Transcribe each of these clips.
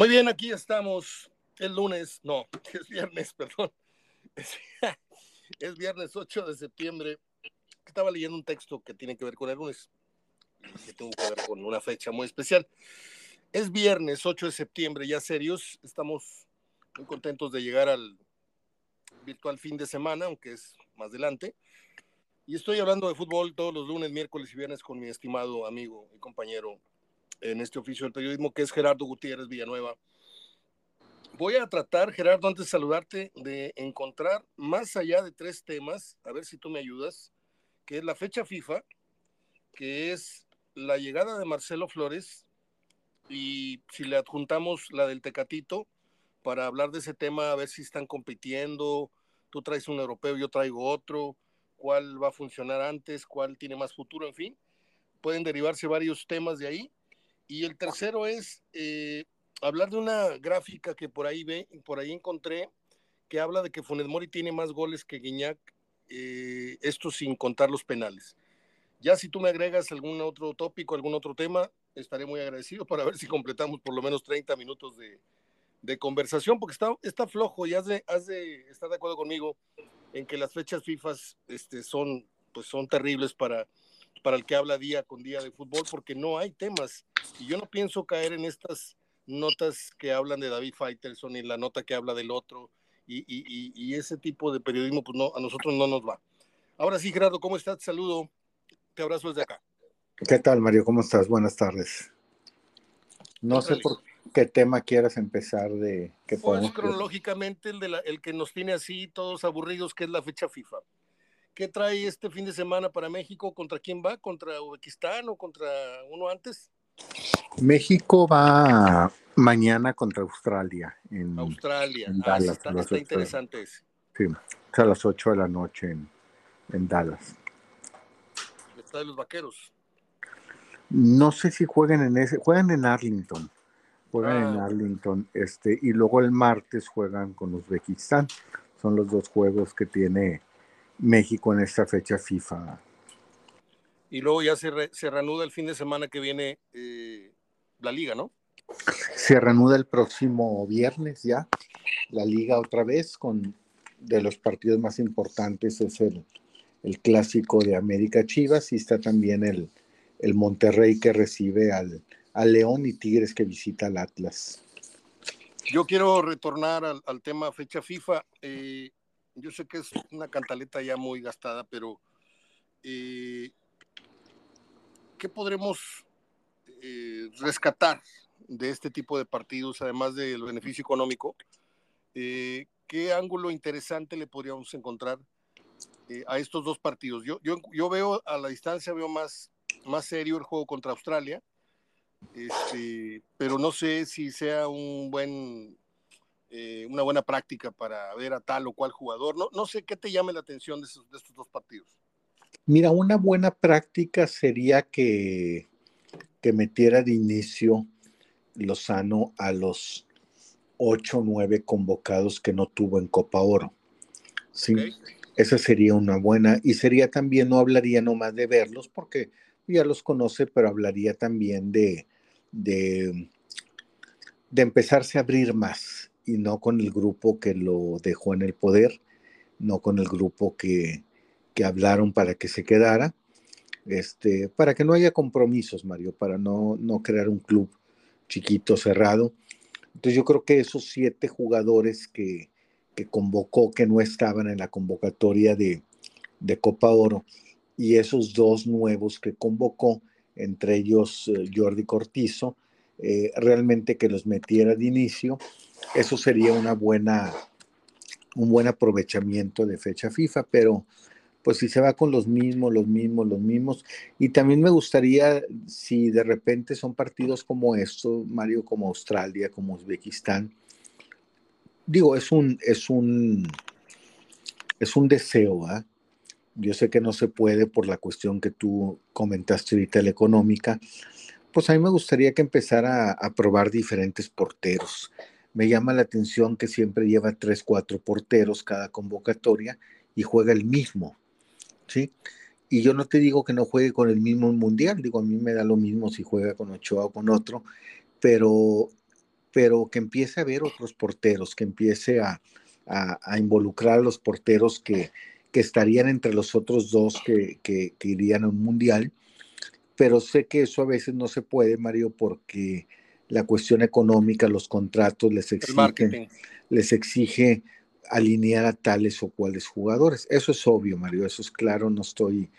Muy bien, aquí estamos. El lunes, no, es viernes, perdón. Es, viernes 8 de septiembre. Estaba leyendo un texto que tiene que ver con el lunes, que tuvo que ver con una fecha muy especial. Es viernes 8 de septiembre, ya serios. Estamos muy contentos de llegar al virtual fin de semana, aunque es más adelante. Y estoy hablando de fútbol todos los lunes, miércoles y viernes con mi estimado amigo y compañero en este oficio del periodismo, que es Gerardo Gutiérrez Villanueva. Voy a tratar, Gerardo, antes de saludarte, de encontrar más allá de tres temas, a ver si tú me ayudas, que es la fecha FIFA, que es la llegada de Marcelo Flores, y si le adjuntamos la del Tecatito, para hablar de ese tema, a ver si están compitiendo, tú traes un europeo, yo traigo otro, cuál va a funcionar antes, cuál tiene más futuro, en fin, pueden derivarse varios temas de ahí y el tercero es eh, hablar de una gráfica que por ahí ve, por ahí encontré, que habla de que Funes Mori tiene más goles que Guiñac, eh, esto sin contar los penales. Ya si tú me agregas algún otro tópico, algún otro tema, estaré muy agradecido para ver si completamos por lo menos 30 minutos de, conversación, porque está, está flojo y has de, has de estar de acuerdo conmigo en que las fechas FIFA este, son, pues son terribles para, para el que habla día con día de fútbol, porque no hay temas. Y yo no pienso caer en estas notas que hablan de David Faitelson y la nota que habla del otro, y, y, y, ese tipo de periodismo, pues no, a nosotros no nos va. Ahora sí, Gerardo, ¿cómo estás? saludo, te abrazo desde acá. ¿Qué tal, Mario? ¿Cómo estás? Buenas tardes. No sé por qué tema quieras empezar de... Que pues cronológicamente el, de la, el que nos tiene así todos aburridos, que es la fecha FIFA. ¿Qué trae este fin de semana para México? ¿Contra quién va? ¿Contra Uzbekistán o contra uno antes? México va mañana contra Australia. En, Australia. En ah, Dallas, está, interesante ese. Sí, es a las 8 de la noche en, en Dallas. Está de los vaqueros. No sé si juegan en ese, juegan en Arlington. Juegan en ah. Arlington, este, y luego el martes juegan con Uzbekistán. Son los dos juegos que tiene México en esta fecha FIFA. Y luego ya se, se reanuda el fin de semana que viene eh, la liga, ¿no? Se reanuda el próximo viernes ya, la liga otra vez, con de los partidos más importantes es el, el clásico de América Chivas y está también el, el Monterrey que recibe al, al, León y Tigres que visita al Atlas. Yo quiero retornar al, al tema fecha FIFA. Eh, yo sé que es una cantaleta ya muy gastada, pero eh, ¿qué podremos eh, rescatar de este tipo de partidos, además del beneficio económico? Eh, ¿Qué ángulo interesante le podríamos encontrar a estos dos partidos? Yo, yo, yo, veo a la distancia, veo más, más serio el juego contra Australia, este, pero no sé si sea un buen eh, una buena práctica para ver a tal o cual jugador. No, no sé qué te llame la atención de, de estos dos partidos. Mira, una buena práctica sería que, que metiera de inicio Lozano a los ocho o nueve convocados que no tuvo en Copa Oro. Sí, esa sería una buena. Y sería también, no hablaría nomás de verlos, porque ya los conoce, pero hablaría también de, de, de empezarse a abrir más y no con el grupo que lo dejó en el poder, no con el grupo que, que hablaron para que se quedara, este, para que no haya compromisos, Mario, para no, no crear un club chiquito, cerrado. Entonces yo creo que esos siete jugadores que, que convocó, que no estaban en la convocatoria de, de Copa Oro, y esos dos nuevos que convocó, entre ellos eh, Jordi Cortizo, eh, realmente que los metiera de inicio eso sería una buena, un buen aprovechamiento de fecha FIFA, pero pues si se va con los mismos, los mismos, los mismos. Y también me gustaría, si de repente son partidos como estos, Mario, como Australia, como Uzbekistán, digo, es un, es un, es un deseo, ¿ah? Yo sé que no se puede por la cuestión que tú comentaste ahorita, la económica. Pues a mí me gustaría que empezara a probar diferentes porteros me llama la atención que siempre lleva tres, cuatro porteros cada convocatoria y juega el mismo, ¿sí? Y yo no te digo que no juegue con el mismo mundial, digo, a mí me da lo mismo si juega con Ochoa o con otro, pero pero que empiece a ver otros porteros, que empiece a, involucrar a los porteros que, estarían entre los otros dos que, que, irían a un mundial. Pero sé que eso a veces no se puede, Mario, porque la cuestión económica, los contratos les exigen, les exige alinear a tales o cuales jugadores. Eso es obvio, Mario, eso es claro, no estoy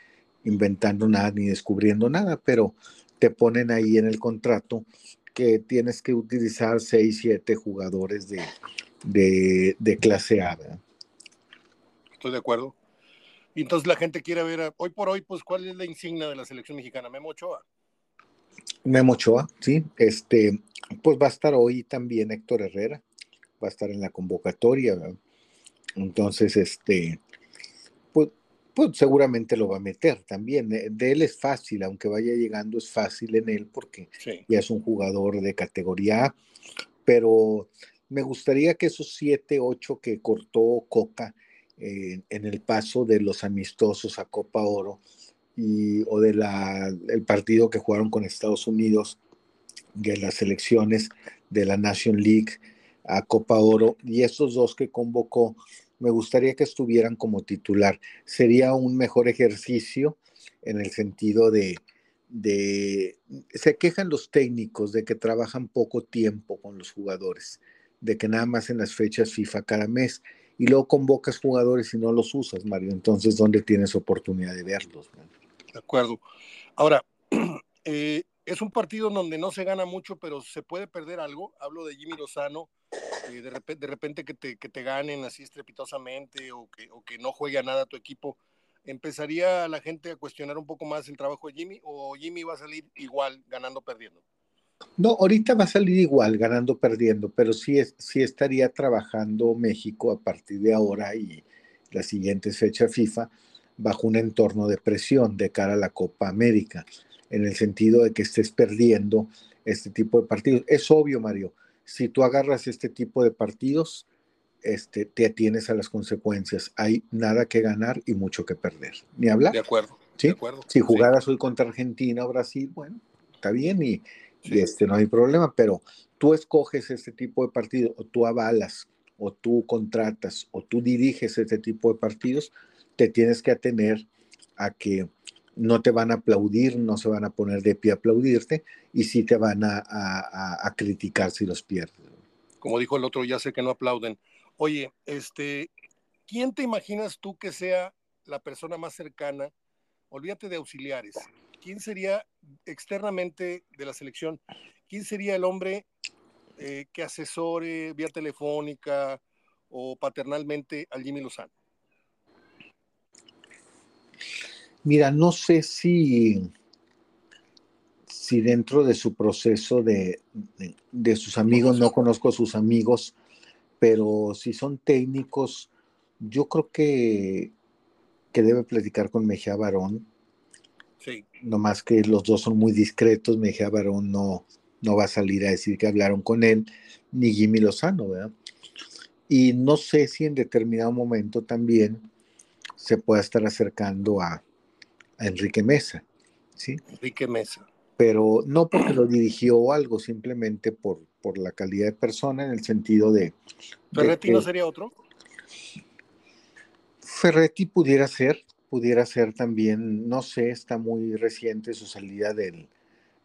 inventando nada ni descubriendo nada, pero te ponen ahí en el contrato que tienes que utilizar seis, siete jugadores de, de, clase A. Estoy de acuerdo. Entonces la gente quiere ver, hoy por hoy, pues, ¿cuál es la insignia de la selección mexicana? Memo Ochoa. Memo Ochoa, sí. Este, pues va a estar hoy también Héctor Herrera, va a estar en la convocatoria. Entonces, este, pues, pues, seguramente lo va a meter también. De él es fácil, aunque vaya llegando, es fácil en él porque ya es un jugador de categoría A, pero me gustaría que esos siete, ocho que cortó Coca eh, en el paso de los amistosos a Copa Oro y, o del el partido que jugaron con Estados Unidos, de las elecciones de la Nation League a Copa Oro, y esos dos que convocó, me gustaría que estuvieran como titular. Sería un mejor ejercicio en el sentido de, de, se quejan los técnicos de que trabajan poco tiempo con los jugadores, de que nada más en las fechas FIFA cada mes, y luego convocas jugadores y no los usas, Mario. Entonces, ¿dónde tienes oportunidad de verlos? De acuerdo. Ahora, eh, es un partido donde no se gana mucho, pero se puede perder algo. Hablo de Jimmy Lozano, eh, de, repente, que te, que te ganen así estrepitosamente o que, o que no juegue a nada tu equipo. ¿Empezaría la gente a cuestionar un poco más el trabajo de Jimmy o Jimmy va a salir igual, ganando, perdiendo? No, ahorita va a salir igual, ganando, perdiendo, pero sí, es, sí estaría trabajando México a partir de ahora y las siguientes fechas FIFA bajo un entorno de presión de cara a la Copa América en el sentido de que estés perdiendo este tipo de partidos. Es obvio, Mario, si tú agarras este tipo de partidos, este, te atienes a las consecuencias. Hay nada que ganar y mucho que perder. Ni hablar. De acuerdo. ¿Sí? De acuerdo. Si jugaras hoy contra Argentina o Brasil, bueno, está bien y, este, no hay problema, pero tú escoges este tipo de partidos o tú avalas o tú contratas o tú diriges este tipo de partidos, te tienes que atener a que no te van a aplaudir, no se van a poner de pie a aplaudirte y sí te van a, criticar si los pierdes. Como dijo el otro, ya sé que no aplauden. Oye, este, ¿quién te imaginas tú que sea la persona más cercana? Olvídate de auxiliares. ¿Quién sería externamente de la selección? ¿Quién sería el hombre eh, que asesore vía telefónica o paternalmente al Jimmy Lozano? Mira, no sé si, si dentro de su proceso de, de, sus amigos, no conozco a sus amigos, pero si son técnicos, yo creo que, que debe platicar con Mejía Barón. Sí. No más que los dos son muy discretos, Mejía Barón no, no va a salir a decir que hablaron con él, ni Jimmy Lozano, ¿verdad? Y no sé si en determinado momento también se pueda estar acercando a, Enrique Mesa. ¿sí? Enrique Mesa. Pero no porque lo dirigió algo, simplemente por, por la calidad de persona en el sentido de... ¿Ferretti no sería otro? Ferretti pudiera ser, pudiera ser también, no sé, está muy reciente su salida del,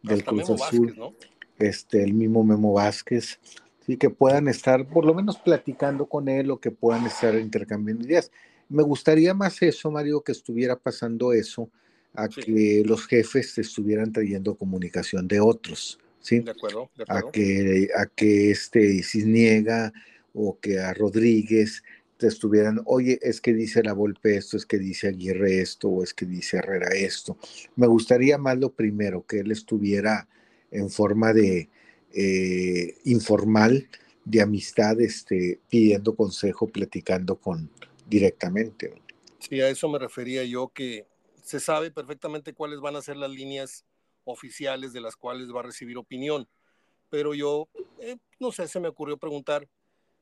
del Cruz Azul. ¿no? Este, el mismo Memo Vázquez, sí, que puedan estar por lo menos platicando con él o que puedan estar intercambiando ideas. Me gustaría más eso, Mario, que estuviera pasando eso a que los jefes estuvieran trayendo comunicación de otros, ¿sí? De acuerdo, A que, a que este Cisniega o que a Rodríguez te estuvieran, oye, es que dice la Volpe esto, es que dice Aguirre esto, o es que dice Herrera esto. Me gustaría más lo primero, que él estuviera en forma de eh, informal, de amistad, este, pidiendo consejo, platicando con directamente. Sí, a eso me refería yo, que se sabe perfectamente cuáles van a ser las líneas oficiales de las cuales va a recibir opinión. Pero yo, eh, no sé, se me ocurrió preguntar,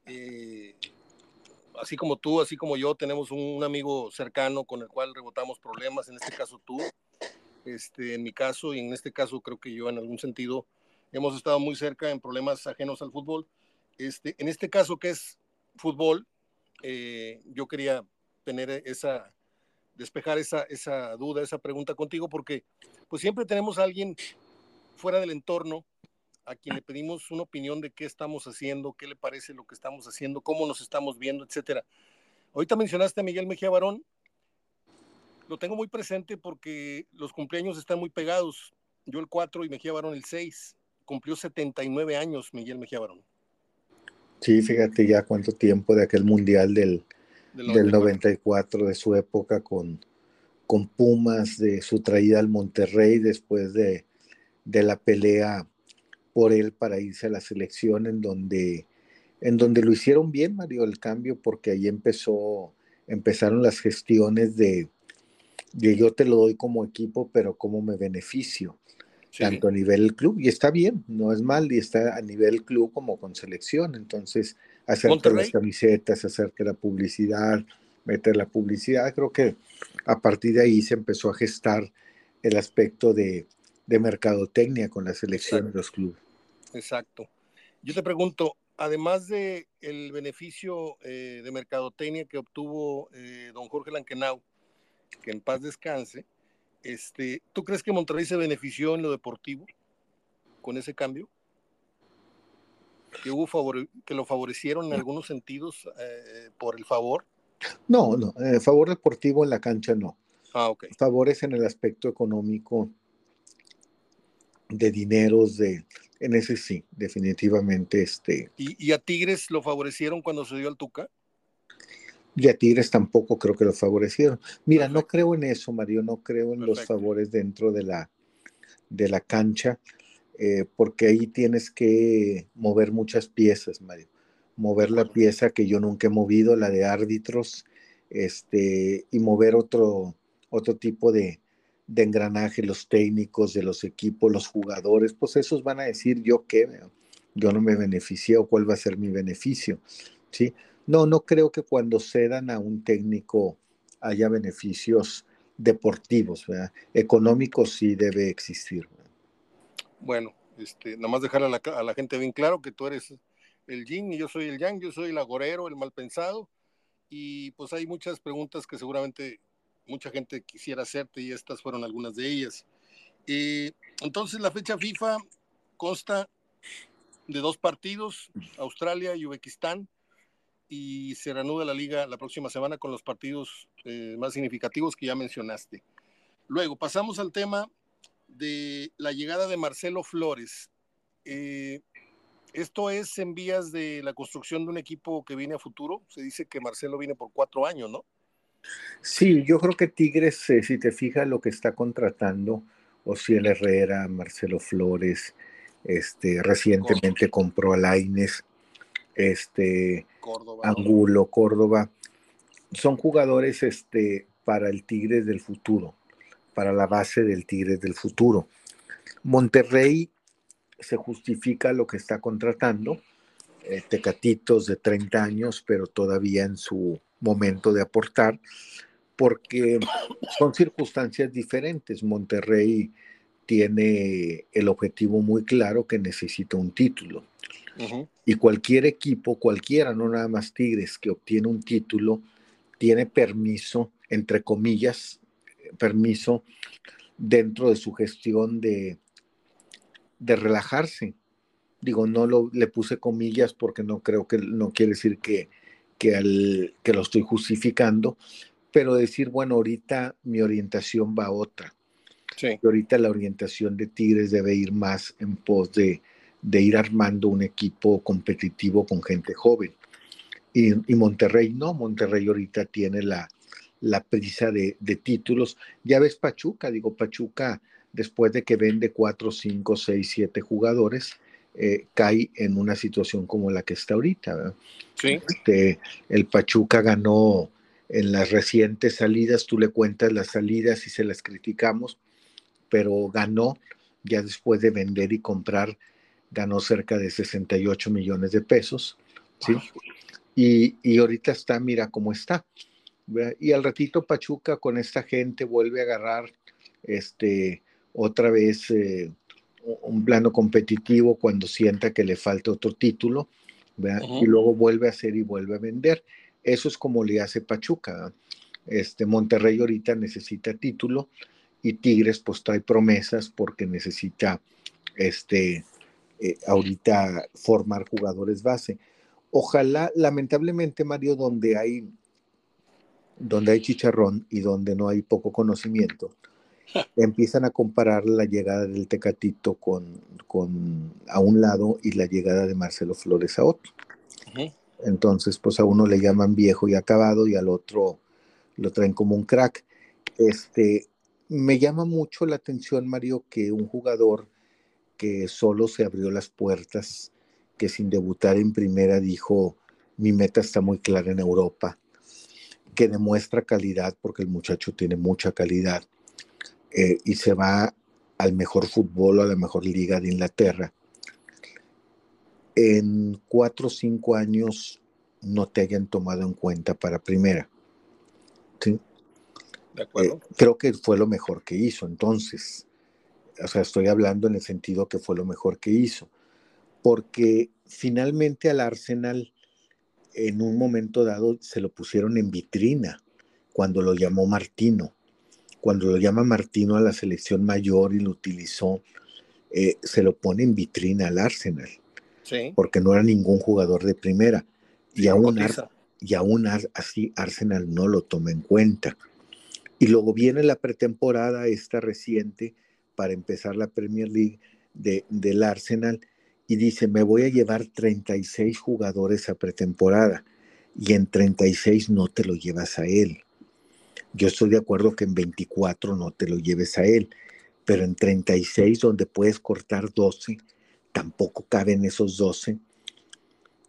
eh, así como tú, así como yo, tenemos un, amigo cercano con el cual rebotamos problemas, en este caso tú, este, en mi caso, y en este caso creo que yo en algún sentido hemos estado muy cerca en problemas ajenos al fútbol. Este, en este caso que es fútbol, eh, yo quería tener esa, despejar esa, esa duda, esa pregunta contigo, porque pues siempre tenemos a alguien fuera del entorno a quien le pedimos una opinión de qué estamos haciendo, qué le parece lo que estamos haciendo, cómo nos estamos viendo, etcétera. Ahorita mencionaste a Miguel Mejía Barón, lo tengo muy presente porque los cumpleaños están muy pegados. Yo el 4 y Mejía Barón el 6. Cumplió 79 años Miguel Mejía Barón. Sí, fíjate ya cuánto tiempo de aquel mundial del, del 94. de su época con, con Pumas, de su traída al Monterrey después de, de la pelea por él para irse a la selección en donde, en donde lo hicieron bien, Mario, el cambio, porque ahí empezó, empezaron las gestiones de, de yo te lo doy como equipo, pero cómo me beneficio, tanto a nivel club, y está bien, no es mal, y está a nivel club como con selección, entonces hacerte las camisetas, hacerte la publicidad, meter la publicidad, creo que a partir de ahí se empezó a gestar el aspecto de, de mercadotecnia con la selección de los clubes. Exacto. Yo te pregunto, además de el beneficio eh, de mercadotecnia que obtuvo eh, don Jorge Lankenau, que en paz descanse, este, ¿tú crees que Monterrey se benefició en lo deportivo con ese cambio? ¿Que, hubo favor, que lo favorecieron en algunos sentidos eh, por el favor? No, no, favor deportivo en la cancha no. Ah, ok. Favores en el aspecto económico de dineros, de, en ese sí, definitivamente. Este, ¿Y, a Tigres lo favorecieron cuando se dio al Tuca? Y a Tigres tampoco creo que lo favorecieron. Mira, no creo en eso, Mario, no creo en los favores dentro de la, de la cancha, eh, porque ahí tienes que mover muchas piezas, Mario. Mover la pieza que yo nunca he movido, la de árbitros, este, y mover otro, otro tipo de, de engranaje, los técnicos de los equipos, los jugadores, pues esos van a decir yo qué, yo no me beneficié o cuál va a ser mi beneficio, ¿sí? No, no creo que cuando cedan a un técnico haya beneficios deportivos. Económicos sí debe existir. Bueno, este, nada más dejar a la, a la, gente bien claro que tú eres el yin y yo soy el yang, yo soy el agorero, el mal pensado, y pues hay muchas preguntas que seguramente mucha gente quisiera hacerte y estas fueron algunas de ellas. Eh, entonces la fecha FIFA consta de dos partidos, Australia y Uzbekistán, y se reanuda la liga la próxima semana con los partidos eh, más significativos que ya mencionaste. Luego pasamos al tema de la llegada de Marcelo Flores. Eh, esto es en vías de la construcción de un equipo que viene a futuro. Se dice que Marcelo viene por cuatro años, ¿no? Sí, yo creo que Tigres, eh, si te fijas lo que está contratando, Ociel Herrera, Marcelo Flores, este, recientemente compró a Laines, este, Angulo, Córdoba, son jugadores este, para el Tigres del futuro, para la base del Tigres del futuro. Monterrey se justifica lo que está contratando, eh, Tecatitos de 30 años, pero todavía en su momento de aportar, porque son circunstancias diferentes. Monterrey tiene el objetivo muy claro que necesita un título. Y cualquier equipo, cualquiera, no nada más Tigres, que obtiene un título, tiene permiso, entre comillas, permiso dentro de su gestión de, de relajarse. Digo, no lo, le puse comillas porque no creo que, no quiere decir que, que, al, que lo estoy justificando, pero decir, bueno, ahorita mi orientación va a otra. Sí. ahorita la orientación de Tigres debe ir más en pos de, de ir armando un equipo competitivo con gente joven. Y, y Monterrey no, Monterrey ahorita tiene la, la prisa de, de, títulos. Ya ves Pachuca, digo, Pachuca, después de que vende cuatro, cinco, seis, siete jugadores, eh, cae en una situación como la que está ahorita. Sí. Este, el Pachuca ganó en las recientes salidas, tú le cuentas las salidas y se las criticamos, pero ganó ya después de vender y comprar, ganó cerca de 68 millones de pesos. ¿sí? Y, y ahorita está, mira cómo está. Y al ratito Pachuca con esta gente vuelve a agarrar este, otra vez. Eh, un plano competitivo cuando sienta que le falta otro título, y luego vuelve a hacer y vuelve a vender. Eso es como le hace Pachuca. Este Monterrey ahorita necesita título y Tigres pues trae promesas porque necesita este eh, ahorita formar jugadores base. Ojalá, lamentablemente, Mario, donde hay donde hay chicharrón y donde no hay poco conocimiento, empiezan a comparar la llegada del Tecatito con, con a un lado y la llegada de Marcelo Flores a otro. Entonces, pues a uno le llaman viejo y acabado y al otro lo traen como un crack. Este, me llama mucho la atención, Mario, que un jugador que solo se abrió las puertas, que sin debutar en primera dijo, mi meta está muy clara en Europa, que demuestra calidad, porque el muchacho tiene mucha calidad, eh, y se va al mejor fútbol o a la mejor liga de Inglaterra. En cuatro o cinco años no te hayan tomado en cuenta para primera. ¿sí? De acuerdo. Eh, creo que fue lo mejor que hizo. Entonces, o sea, estoy hablando en el sentido que fue lo mejor que hizo, porque finalmente al Arsenal en un momento dado se lo pusieron en vitrina cuando lo llamó Martino. Cuando lo llama Martino a la selección mayor y lo utilizó, eh, se lo pone en vitrina al Arsenal. Sí. Porque no era ningún jugador de primera. y, aún, y aún así Arsenal no lo toma en cuenta. Y luego viene la pretemporada, esta reciente, para empezar la Premier League de, del Arsenal y dice, me voy a llevar 36 jugadores a pretemporada y en 36 no te lo llevas a él. Yo estoy de acuerdo que en 24 no te lo lleves a él, pero en 36 donde puedes cortar 12, tampoco caben esos 12.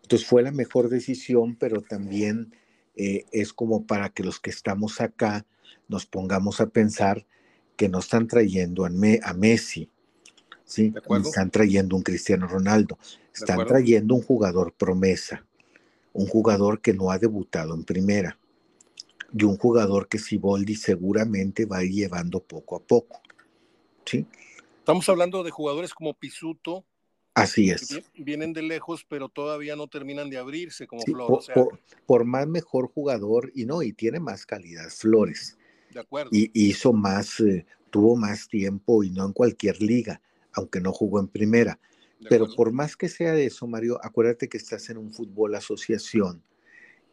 Entonces fue la mejor decisión, pero también eh, es como para que los que estamos acá nos pongamos a pensar que no están trayendo a, Messi, ¿sí? están trayendo un Cristiano Ronaldo, están trayendo un jugador promesa, un jugador que no ha debutado en primera y un jugador que Siboldi seguramente va a ir llevando poco a poco. ¿sí? Estamos hablando de jugadores como Pisuto. Así es. Vienen de lejos, pero todavía no terminan de abrirse como Flores. por, más mejor jugador, y no, y tiene más calidad, Flores. Y hizo más, eh, tuvo más tiempo y no en cualquier liga, aunque no jugó en primera. Pero por más que sea de eso, Mario, acuérdate que estás en un fútbol asociación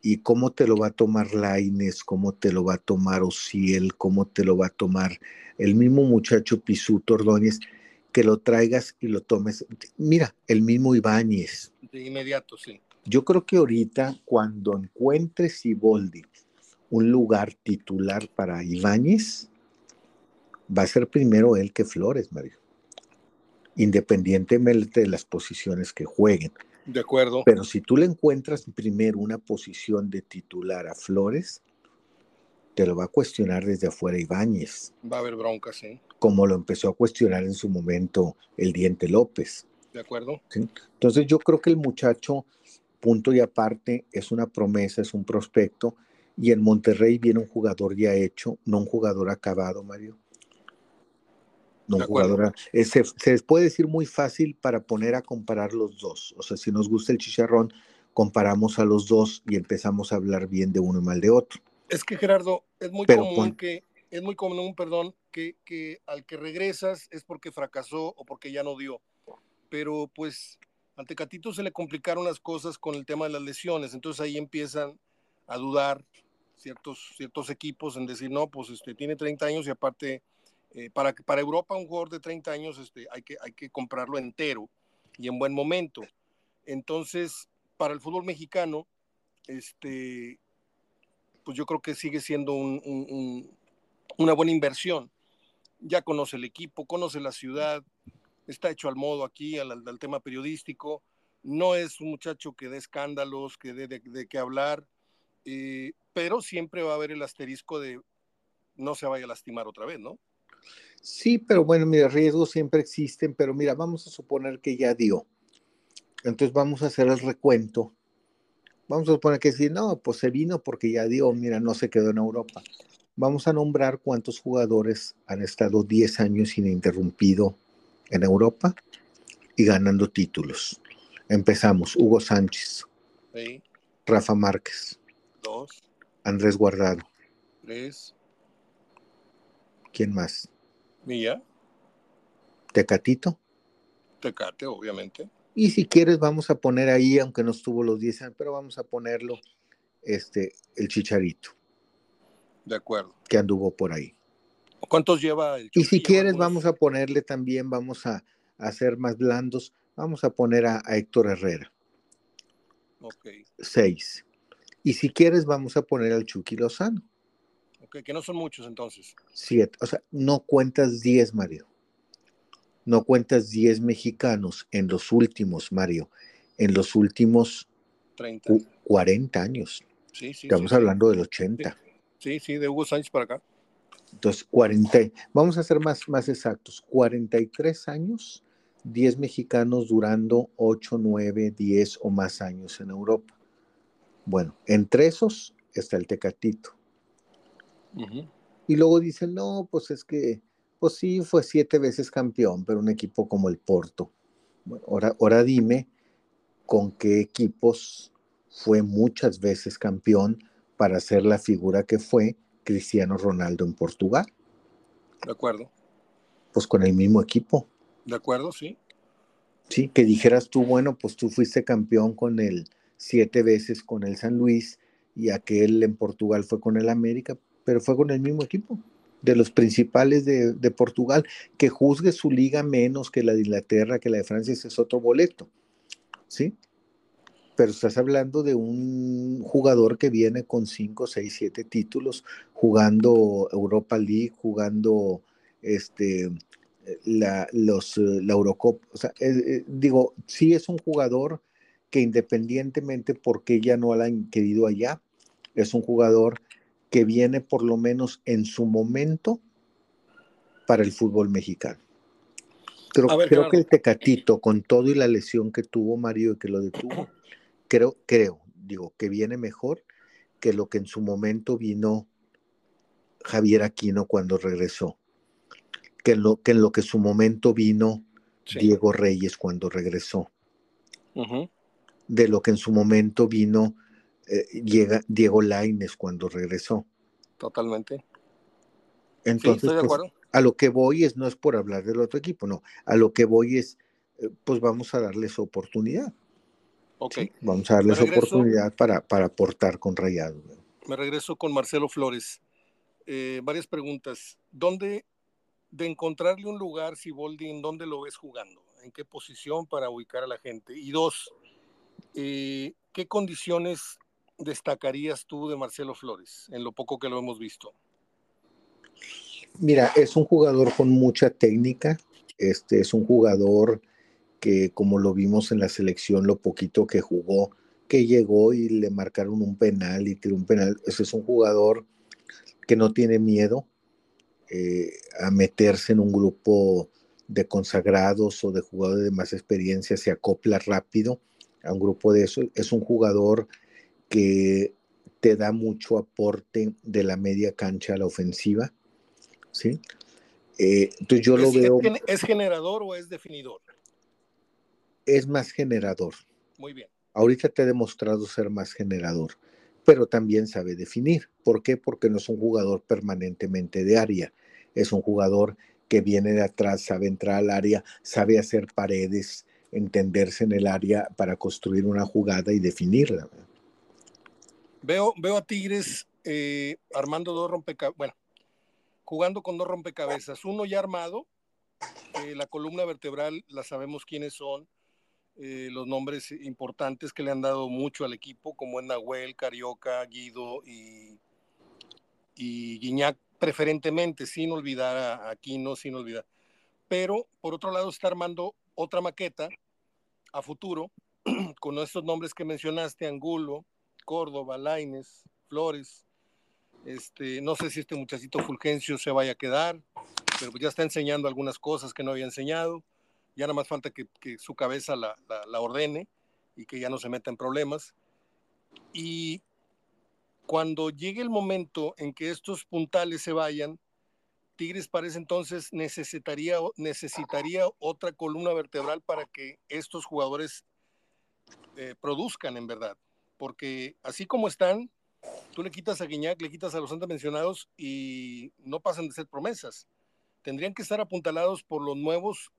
y cómo te lo va a tomar Laines, cómo te lo va a tomar Ociel, cómo te lo va a tomar el mismo muchacho Pisuto Ordóñez, que lo traigas y lo tomes. Mira, el mismo Ibáñez. De inmediato, sí. Yo creo que ahorita, cuando encuentres Siboldi un lugar titular para Ibáñez, va a ser primero él que Flores, Mario. Independientemente de las posiciones que jueguen. De acuerdo. Pero si tú le encuentras primero una posición de titular a Flores, te lo va a cuestionar desde afuera Ibáñez. Va a haber bronca, sí. Como lo empezó a cuestionar en su momento el Diente López. De acuerdo. Entonces yo creo que el muchacho, punto y aparte, es una promesa, es un prospecto y en Monterrey viene un jugador ya hecho, no un jugador acabado, Mario. No un jugador. Eh, se, se puede decir muy fácil para poner a comparar los dos. O sea, si nos gusta el chicharrón, comparamos a los dos y empezamos a hablar bien de uno y mal de otro. Es que Gerardo, es muy común que, es muy común, perdón, que, que al que regresas es porque fracasó o porque ya no dio. Pero pues ante Catito se le complicaron las cosas con el tema de las lesiones, entonces ahí empiezan a dudar ciertos, ciertos equipos en decir, no, pues este, tiene 30 años y aparte, eh, para, para Europa un jugador de 30 años este, hay, que, hay que comprarlo entero y en buen momento. Entonces, para el fútbol mexicano, este, pues yo creo que sigue siendo una buena inversión. Ya conoce el equipo, conoce la ciudad, está hecho al modo aquí, al, tema periodístico. No es un muchacho que dé escándalos, que dé de, de qué hablar. Eh, pero siempre va a haber el asterisco de no se vaya a lastimar otra vez, ¿no? Sí, pero bueno, mira, riesgos siempre existen, pero mira, vamos a suponer que ya dio. Entonces vamos a hacer el recuento. Vamos a suponer que sí, no, pues se vino porque ya dio, mira, no se quedó en Europa. Vamos a nombrar cuántos jugadores han estado 10 años ininterrumpido en Europa y ganando títulos. Empezamos, Hugo Sánchez, Rafa Márquez, dos, Andrés Guardado, tres, ¿quién más? Mía, Tecatito. Tecate, obviamente. Y si quieres, vamos a poner ahí, aunque no estuvo los 10 años, pero vamos a ponerlo, este, el Chicharito. De acuerdo. Que anduvo por ahí. ¿Cuántos lleva el Y si quieres, vamos a ponerle también, vamos a, hacer más blandos, vamos a poner a, Héctor Herrera. Ok. Seis. Y si quieres, vamos a poner al Chucky Lozano. Ok, que no son muchos entonces. Siete. O sea, no cuentas diez, Mario no cuentas 10 mexicanos en los últimos, Mario, en los últimos 30. 40 años. Sí, sí, Estamos hablando del 80. Sí, sí, de Hugo Sánchez para acá. Entonces, 40, vamos a ser más, más exactos, 43 años, 10 mexicanos durando 8, 9, 10 o más años en Europa. Bueno, entre esos está el Tecatito. Y luego dicen, no, pues es que pues sí, fue siete veces campeón, pero un equipo como el Porto. Bueno, ahora, ahora dime con qué equipos fue muchas veces campeón para ser la figura que fue Cristiano Ronaldo en Portugal. De acuerdo. Pues con el mismo equipo. De acuerdo, sí. Sí, que dijeras tú, bueno, pues tú fuiste campeón con el siete veces con el San Luis y aquel en Portugal fue con el América, pero fue con el mismo equipo de los principales de, Portugal, que juzgue su liga menos que la de Inglaterra, que la de Francia, ese es otro boleto, ¿sí? Pero estás hablando de un jugador que viene con 5, 6, 7 títulos, jugando Europa League, jugando este, la, los, la Eurocopa. O sea, eh, eh, digo, sí es un jugador que independientemente porque ya no la han querido allá, es un jugador que viene por lo menos en su momento para el fútbol mexicano. Creo, creo que el Tecatito, con todo y la lesión que tuvo Mario y que lo detuvo, creo, creo, digo, que viene mejor que lo que en su momento vino Javier Aquino cuando regresó, que lo que en lo que en su momento vino Diego Reyes cuando regresó, de lo que en su momento vino eh, llega Diego Laines cuando regresó. Totalmente. Entonces, pues, a lo que voy es, no es por hablar del otro equipo, no, a lo que voy es, eh, pues vamos a darles oportunidad. Ok. Vamos a darles oportunidad para, para aportar con Rayado. Me regreso con Marcelo Flores. Eh, varias preguntas. ¿Dónde, de encontrarle un lugar, Siboldi, en dónde lo ves jugando? ¿En qué posición para ubicar a la gente? Y dos, ¿qué condiciones destacarías tú de Marcelo Flores en lo poco que lo hemos visto? Mira, es un jugador con mucha técnica, este es un jugador que como lo vimos en la selección, lo poquito que jugó, que llegó y le marcaron un penal y tiró un penal, ese es un jugador que no tiene miedo eh, a meterse en un grupo de consagrados o de jugadores de más experiencia, se acopla rápido a un grupo de eso, es un jugador que te da mucho aporte de la media cancha a la ofensiva, ¿sí? Eh, entonces yo lo veo... ¿Es generador o es definidor? Es más generador. Muy bien. Ahorita te ha demostrado ser más generador, pero también sabe definir. ¿Por qué? Porque no es un jugador permanentemente de área. Es un jugador que viene de atrás, sabe entrar al área, sabe hacer paredes, entenderse en el área para construir una jugada y definirla. Veo, veo a Tigres eh, armando dos rompecabezas, bueno, jugando con dos rompecabezas, uno ya armado, eh, la columna vertebral la sabemos quiénes son, eh, los nombres importantes que le han dado mucho al equipo, como en Nahuel, Carioca, Guido y, y Guiñac, preferentemente, sin olvidar a Aquino, sin olvidar. Pero por otro lado está armando otra maqueta a futuro, con estos nombres que mencionaste, Angulo, Córdoba, Laines, Flores. Este, no sé si este muchachito Fulgencio se vaya a quedar, pero ya está enseñando algunas cosas que no había enseñado. Ya nada más falta que, su cabeza la, ordene y que ya no se meta en problemas. Y cuando llegue el momento en que estos puntales se vayan, Tigres parece entonces necesitaría, necesitaría otra columna vertebral para que estos jugadores eh, produzcan en verdad. Porque así como están, tú le quitas a Guiñac, le quitas a los antes mencionados y no pasan de ser promesas. Tendrían que estar apuntalados por los nuevos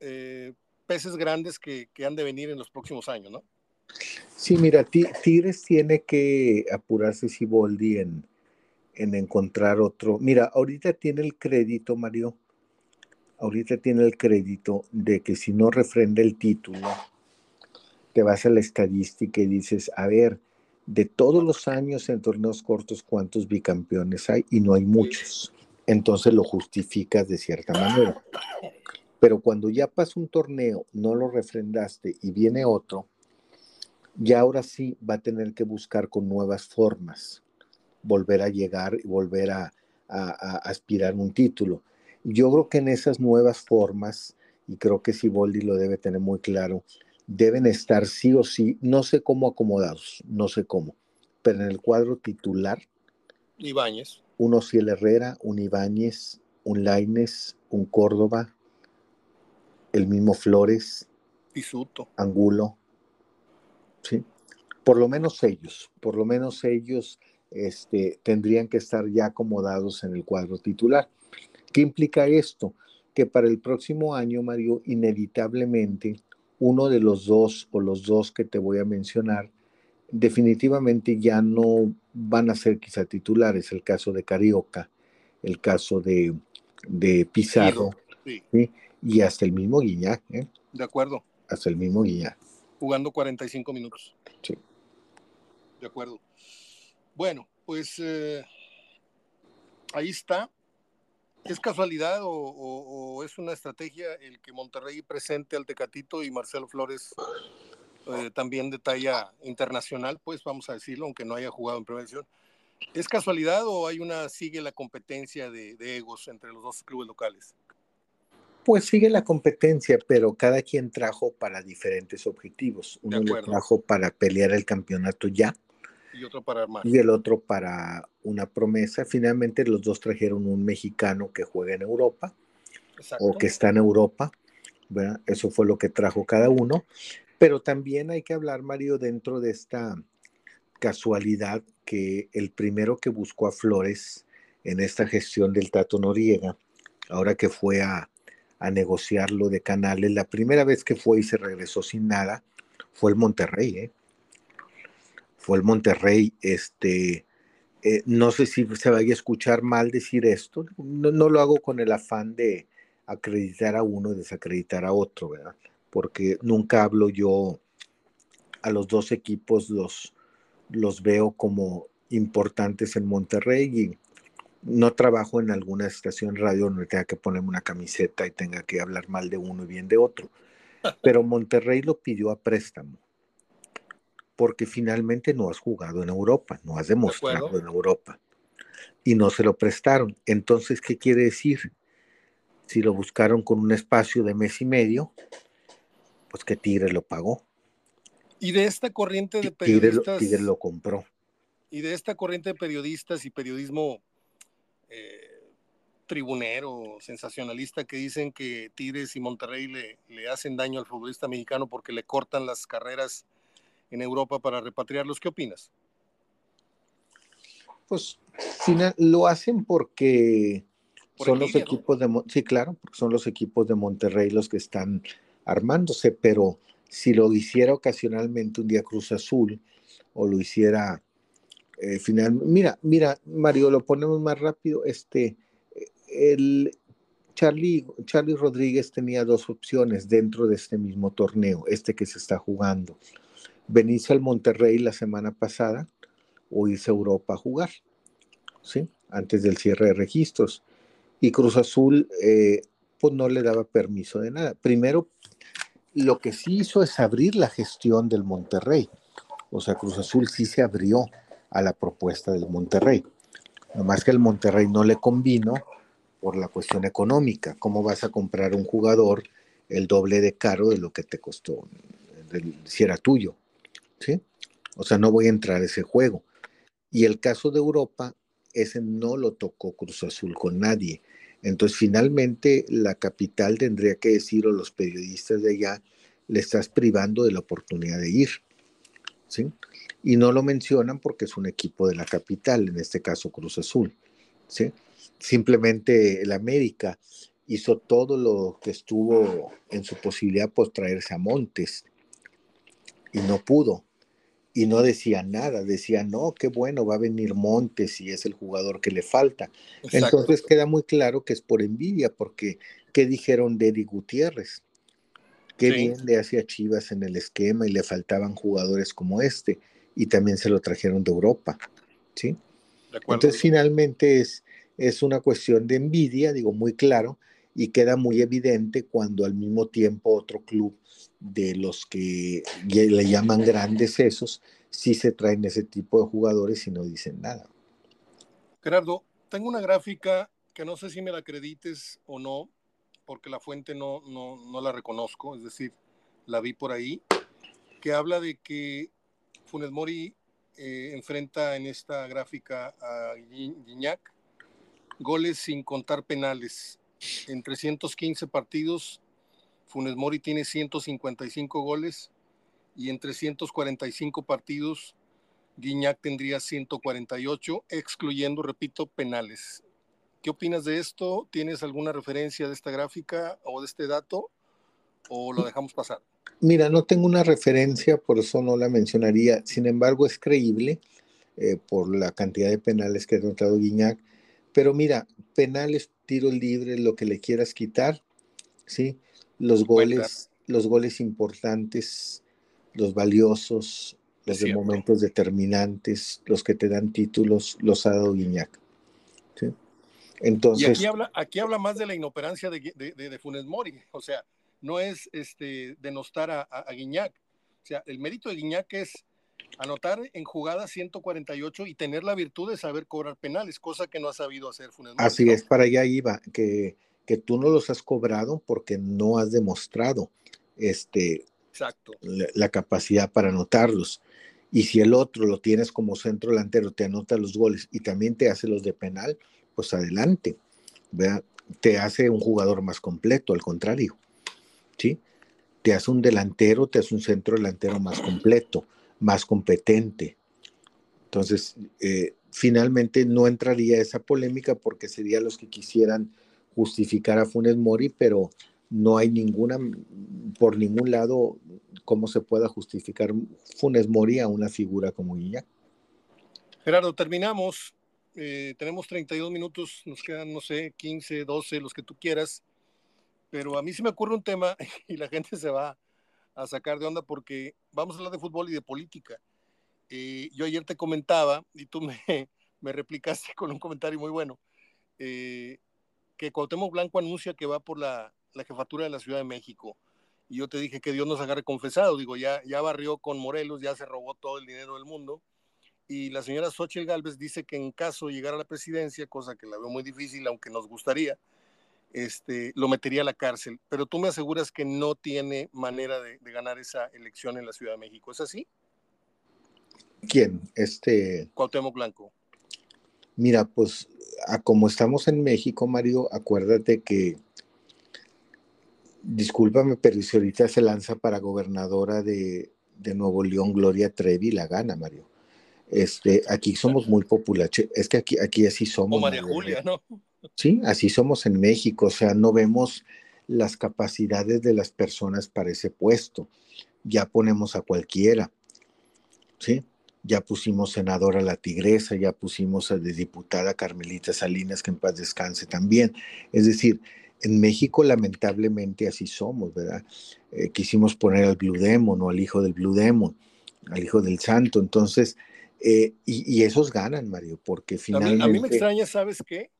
eh, peces grandes que, que, han de venir en los próximos años, ¿no? Sí, mira, Tigres tiene que apurarse Siboldi en, en encontrar otro. Mira, ahorita tiene el crédito, Mario, ahorita tiene el crédito de que si no refrenda el título, te vas a la estadística y dices, a ver, de todos los años en torneos cortos, ¿cuántos bicampeones hay? Y no hay muchos. Entonces lo justificas de cierta manera. Pero cuando ya pasa un torneo, no lo refrendaste y viene otro, ya ahora sí va a tener que buscar con nuevas formas volver a llegar y volver a, aspirar un título. Yo creo que en esas nuevas formas, y creo que Siboldi lo debe tener muy claro, deben estar sí o sí, no sé cómo acomodados, no sé cómo, pero en el cuadro titular. Ibáñez. Un Ociel Herrera, un Ibáñez, un Laines, un Córdoba, el mismo Flores. Pisuto. Angulo. Sí. Por lo menos ellos, por lo menos ellos este, tendrían que estar ya acomodados en el cuadro titular. ¿Qué implica esto? Que para el próximo año, Mario, inevitablemente uno de los dos o los dos que te voy a mencionar definitivamente ya no van a ser quizá titulares. El caso de Carioca, el caso de, de Pizarro y hasta el mismo Guiñac. ¿eh? De acuerdo. Hasta el mismo Guiñac. Jugando 45 minutos. Sí. De acuerdo. Bueno, pues eh, ahí está. ¿Es casualidad o, es una estrategia el que Monterrey presente al Tecatito y Marcelo Flores eh, también de talla internacional, pues vamos a decirlo, aunque no haya jugado en prevención? ¿Es casualidad o hay una, sigue la competencia de, egos entre los dos clubes locales? Pues sigue la competencia, pero cada quien trajo para diferentes objetivos. Uno le trajo para pelear el campeonato ya, y otro para armar. Y el otro para una promesa. Finalmente los dos trajeron un mexicano que juega en Europa o que está en Europa. Eso fue lo que trajo cada uno. Pero también hay que hablar, Mario, dentro de esta casualidad que el primero que buscó a Flores en esta gestión del Tato Noriega, ahora que fue a, a negociarlo de Canales, la primera vez que fue y se regresó sin nada, fue el Monterrey, ¿eh? Fue el Monterrey, este, eh, no sé si se vaya a escuchar mal decir esto, no, lo hago con el afán de acreditar a uno y desacreditar a otro, ¿verdad? Porque nunca hablo yo a los dos equipos, los, los veo como importantes en Monterrey y no trabajo en alguna estación radio donde tenga que ponerme una camiseta y tenga que hablar mal de uno y bien de otro. Pero Monterrey lo pidió a préstamo porque finalmente no has jugado en Europa, no has demostrado en Europa y no se lo prestaron. Entonces, ¿qué quiere decir? Si lo buscaron con un espacio de mes y medio, pues que Tigre lo pagó. Y de esta corriente de periodistas. Tigre, lo compró. Y de esta corriente de periodistas y periodismo eh, tribunero, sensacionalista, que dicen que Tigres y Monterrey le, le hacen daño al futbolista mexicano porque le cortan las carreras en Europa para repatriarlos. ¿Qué opinas? Pues lo hacen porque son los equipos de sí claro porque son los equipos de Monterrey los que están armándose pero si lo hiciera ocasionalmente un día Cruz Azul o lo hiciera eh, final mira mira Mario lo ponemos más rápido este el Charlie Charlie Rodríguez tenía dos opciones dentro de este mismo torneo este que se está jugando venirse al Monterrey la semana pasada o irse a Europa a jugar, ¿sí? Antes del cierre de registros. Y Cruz Azul, eh, pues no le daba permiso de nada. Primero, lo que sí hizo es abrir la gestión del Monterrey. O sea, Cruz Azul sí se abrió a la propuesta del Monterrey. Nomás que el Monterrey no le convino por la cuestión económica. ¿Cómo vas a comprar un jugador el doble de caro de lo que te costó si era tuyo? ¿Sí? O sea, no voy a entrar a ese juego. Y el caso de Europa, ese no lo tocó Cruz Azul con nadie. Entonces, finalmente, la capital tendría que decir, o los periodistas de allá, le estás privando de la oportunidad de ir. ¿sí? Y no lo mencionan porque es un equipo de la capital, en este caso Cruz Azul. ¿sí? Simplemente el América hizo todo lo que estuvo en su posibilidad por traerse a Montes y no pudo. Y no decía nada, decía, no, qué bueno, va a venir Montes y es el jugador que le falta. Entonces queda muy claro que es por envidia, porque ¿qué dijeron de Eddie Gutiérrez? Qué bien le hacía Chivas en el esquema y le faltaban jugadores como este, y también se lo trajeron de Europa. ¿sí? Entonces finalmente es, es una cuestión de envidia, digo, muy claro, y queda muy evidente cuando al mismo tiempo otro club de los que le llaman grandes esos, sí se traen ese tipo de jugadores y no dicen nada. Gerardo, tengo una gráfica que no sé si me la acredites o no, porque la fuente no, no, la reconozco, es decir, la vi por ahí, que habla de que Funes Mori eh, enfrenta en esta gráfica a Guiñac goles sin contar penales en 315 partidos, Funes Mori tiene 155 goles y en 345 partidos, Guiñac tendría 148, excluyendo, repito, penales. ¿Qué opinas de esto? ¿Tienes alguna referencia de esta gráfica o de este dato? ¿O lo dejamos pasar? Mira, no tengo una referencia, por eso no la mencionaría. Sin embargo, es creíble eh, por la cantidad de penales que ha notado Guiñac. Pero mira, penales tiro libre, lo que le quieras quitar, ¿sí? Los goles, los goles importantes, los valiosos, los de momentos determinantes, los que te dan títulos, los ha dado Guiñac. ¿sí? Entonces, y aquí habla, aquí habla más de la inoperancia de, de, Funes Mori, o sea, no es este, denostar a, a, Guiñac. O sea, el mérito de Guiñac es anotar en jugada 148 y tener la virtud de saber cobrar penales, cosa que no ha sabido hacer Funes Así es, para allá iba, que, que tú no los has cobrado porque no has demostrado este, Exacto. La, capacidad para anotarlos. Y si el otro lo tienes como centro delantero, te anota los goles y también te hace los de penal, pues adelante. Te hace un jugador más completo, al contrario. ¿sí? Te hace un delantero, te hace un centro delantero más completo más competente. Entonces, eh, finalmente no entraría esa polémica porque serían los que quisieran justificar a Funes Mori, pero no hay ninguna, por ningún lado, cómo se pueda justificar Funes Mori a una figura como Guiñac. Gerardo, terminamos. Eh, tenemos 32 minutos, nos quedan, no sé, 15, 12, los que tú quieras. Pero a mí se me ocurre un tema y la gente se va a sacar de onda porque vamos a hablar de fútbol y de política. Eh, yo ayer te comentaba y tú me, me, replicaste con un comentario muy bueno, eh, que Cuauhtémoc Blanco anuncia que va por la, la, jefatura de la Ciudad de México. Y yo te dije que Dios nos agarre confesado. Digo, ya, ya barrió con Morelos, ya se robó todo el dinero del mundo. Y la señora Xochitl Galvez dice que en caso de llegar a la presidencia, cosa que la veo muy difícil, aunque nos gustaría, este, lo metería a la cárcel. Pero tú me aseguras que no tiene manera de, ganar esa elección en la Ciudad de México. ¿Es así? ¿Quién? Este. Cuauhtémoc Blanco. Mira, pues a como estamos en México, Mario, acuérdate que, discúlpame, pero si ahorita se lanza para gobernadora de, de Nuevo León, Gloria Trevi, la gana, Mario. Este, aquí somos muy populares. Es que aquí, aquí así somos. O María Julia, ¿no? Sí, así somos en México, o sea, no vemos las capacidades de las personas para ese puesto. Ya ponemos a cualquiera, ¿sí? Ya pusimos senadora la tigresa, ya pusimos a de diputada Carmelita Salinas, que en paz descanse también. Es decir, en México lamentablemente así somos, ¿verdad? Eh, quisimos poner al Blue Demon o al hijo del Blue Demon, al hijo del santo, entonces, eh, y, esos ganan, Mario, porque finalmente... a mí me extraña, ¿sabes qué?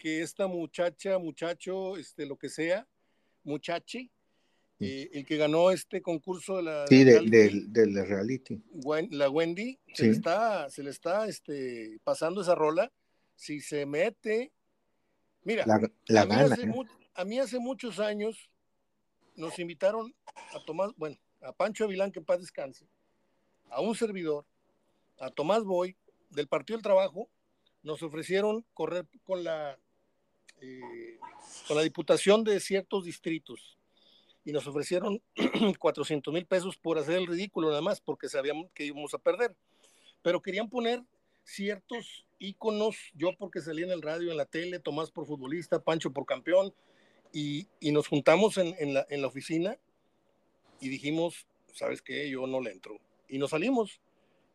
Que esta muchacha, muchacho, este, lo que sea, muchachi, eh, el que ganó este concurso de la sí, de, reality, la Wendy, se le está, se le está este, pasando esa rola. Si se mete, mira, la, a, mí hace, ¿eh? a, mí hace, muchos años nos invitaron a Tomás, bueno, a Pancho Avilán, que en paz descanse, a un servidor, a Tomás Boy, del Partido del Trabajo, nos ofrecieron correr con la eh, con la diputación de ciertos distritos y nos ofrecieron 400 mil pesos por hacer el ridículo nada más, porque sabíamos que íbamos a perder. Pero querían poner ciertos íconos, yo porque salí en el radio, en la tele, Tomás por futbolista, Pancho por campeón, y, nos juntamos en, en, la, en la oficina y dijimos, ¿sabes qué? Yo no le entro. Y nos salimos.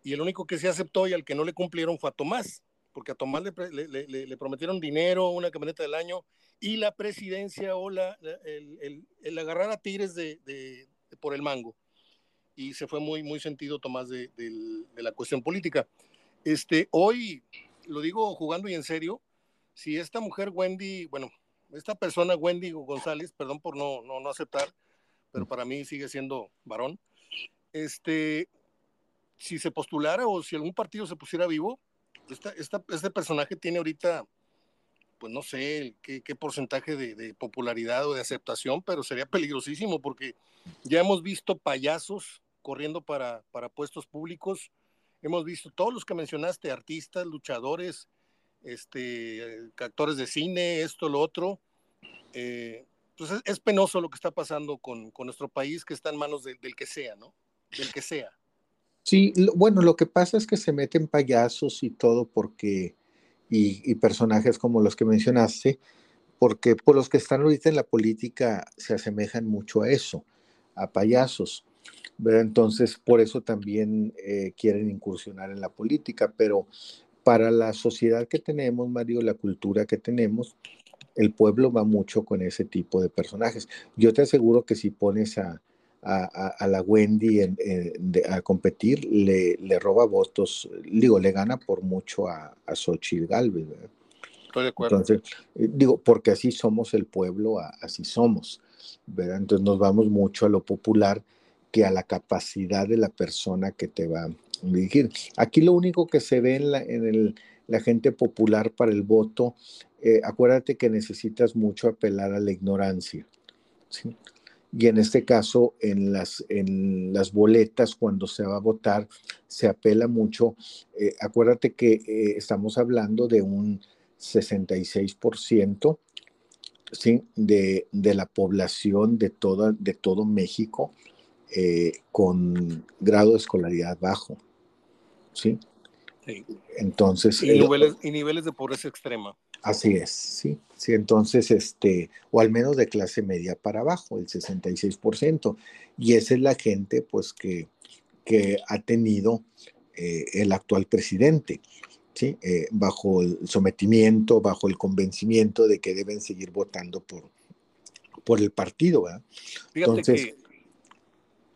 Y el único que se aceptó y al que no le cumplieron fue a Tomás, porque a Tomás le, le, le, le prometieron dinero, una camioneta del año, y la presidencia o la, el, el, el, agarrar a Tigres de, de, de, por el mango. Y se fue muy, muy sentido Tomás de, de, la cuestión política. Este, hoy, lo digo jugando y en serio, si esta mujer Wendy, bueno, esta persona Wendy González, perdón por no, no, no aceptar, pero para mí sigue siendo varón, este, si se postulara o si algún partido se pusiera vivo, esta, esta, este personaje tiene ahorita pues no sé qué, qué porcentaje de, de, popularidad o de aceptación, pero sería peligrosísimo porque ya hemos visto payasos corriendo para, para puestos públicos, hemos visto todos los que mencionaste, artistas, luchadores, este, actores de cine, esto, lo otro. Eh, pues es, es, penoso lo que está pasando con, con, nuestro país, que está en manos de, del que sea, ¿no? Del que sea. Sí, bueno, lo que pasa es que se meten payasos y todo porque y, personajes como los que mencionaste, porque por los que están ahorita en la política se asemejan mucho a eso, a payasos. Entonces, por eso también eh, quieren incursionar en la política, pero para la sociedad que tenemos, Mario, la cultura que tenemos, el pueblo va mucho con ese tipo de personajes. Yo te aseguro que si pones a, a, a, la Wendy en, en, de, a competir, le, le, roba votos, digo, le gana por mucho a, a Xochitl Galvez. ¿verdad? Estoy de acuerdo. Entonces, eh, digo, porque así somos el pueblo, así somos, ¿verdad? Entonces nos vamos mucho a lo popular que a la capacidad de la persona que te va a dirigir. Aquí lo único que se ve en la, en el, la gente popular para el voto, eh, acuérdate que necesitas mucho apelar a la ignorancia. ¿sí? Y en este caso en las, en las boletas cuando se va a votar se apela mucho. Eh, acuérdate que eh, estamos hablando de un 66% ¿sí? de, de, la población de, toda, de todo México eh, con grado de escolaridad bajo. ¿sí? sí. Entonces... Y niveles, y niveles de pobreza extrema. Así es, sí, sí, entonces, este, o al menos de clase media para abajo, el 66%. Y esa es la gente, pues, que, que ha tenido eh, el actual presidente, ¿sí? Eh, bajo el sometimiento, bajo el convencimiento de que deben seguir votando por, por el partido, ¿verdad? Fíjate entonces, que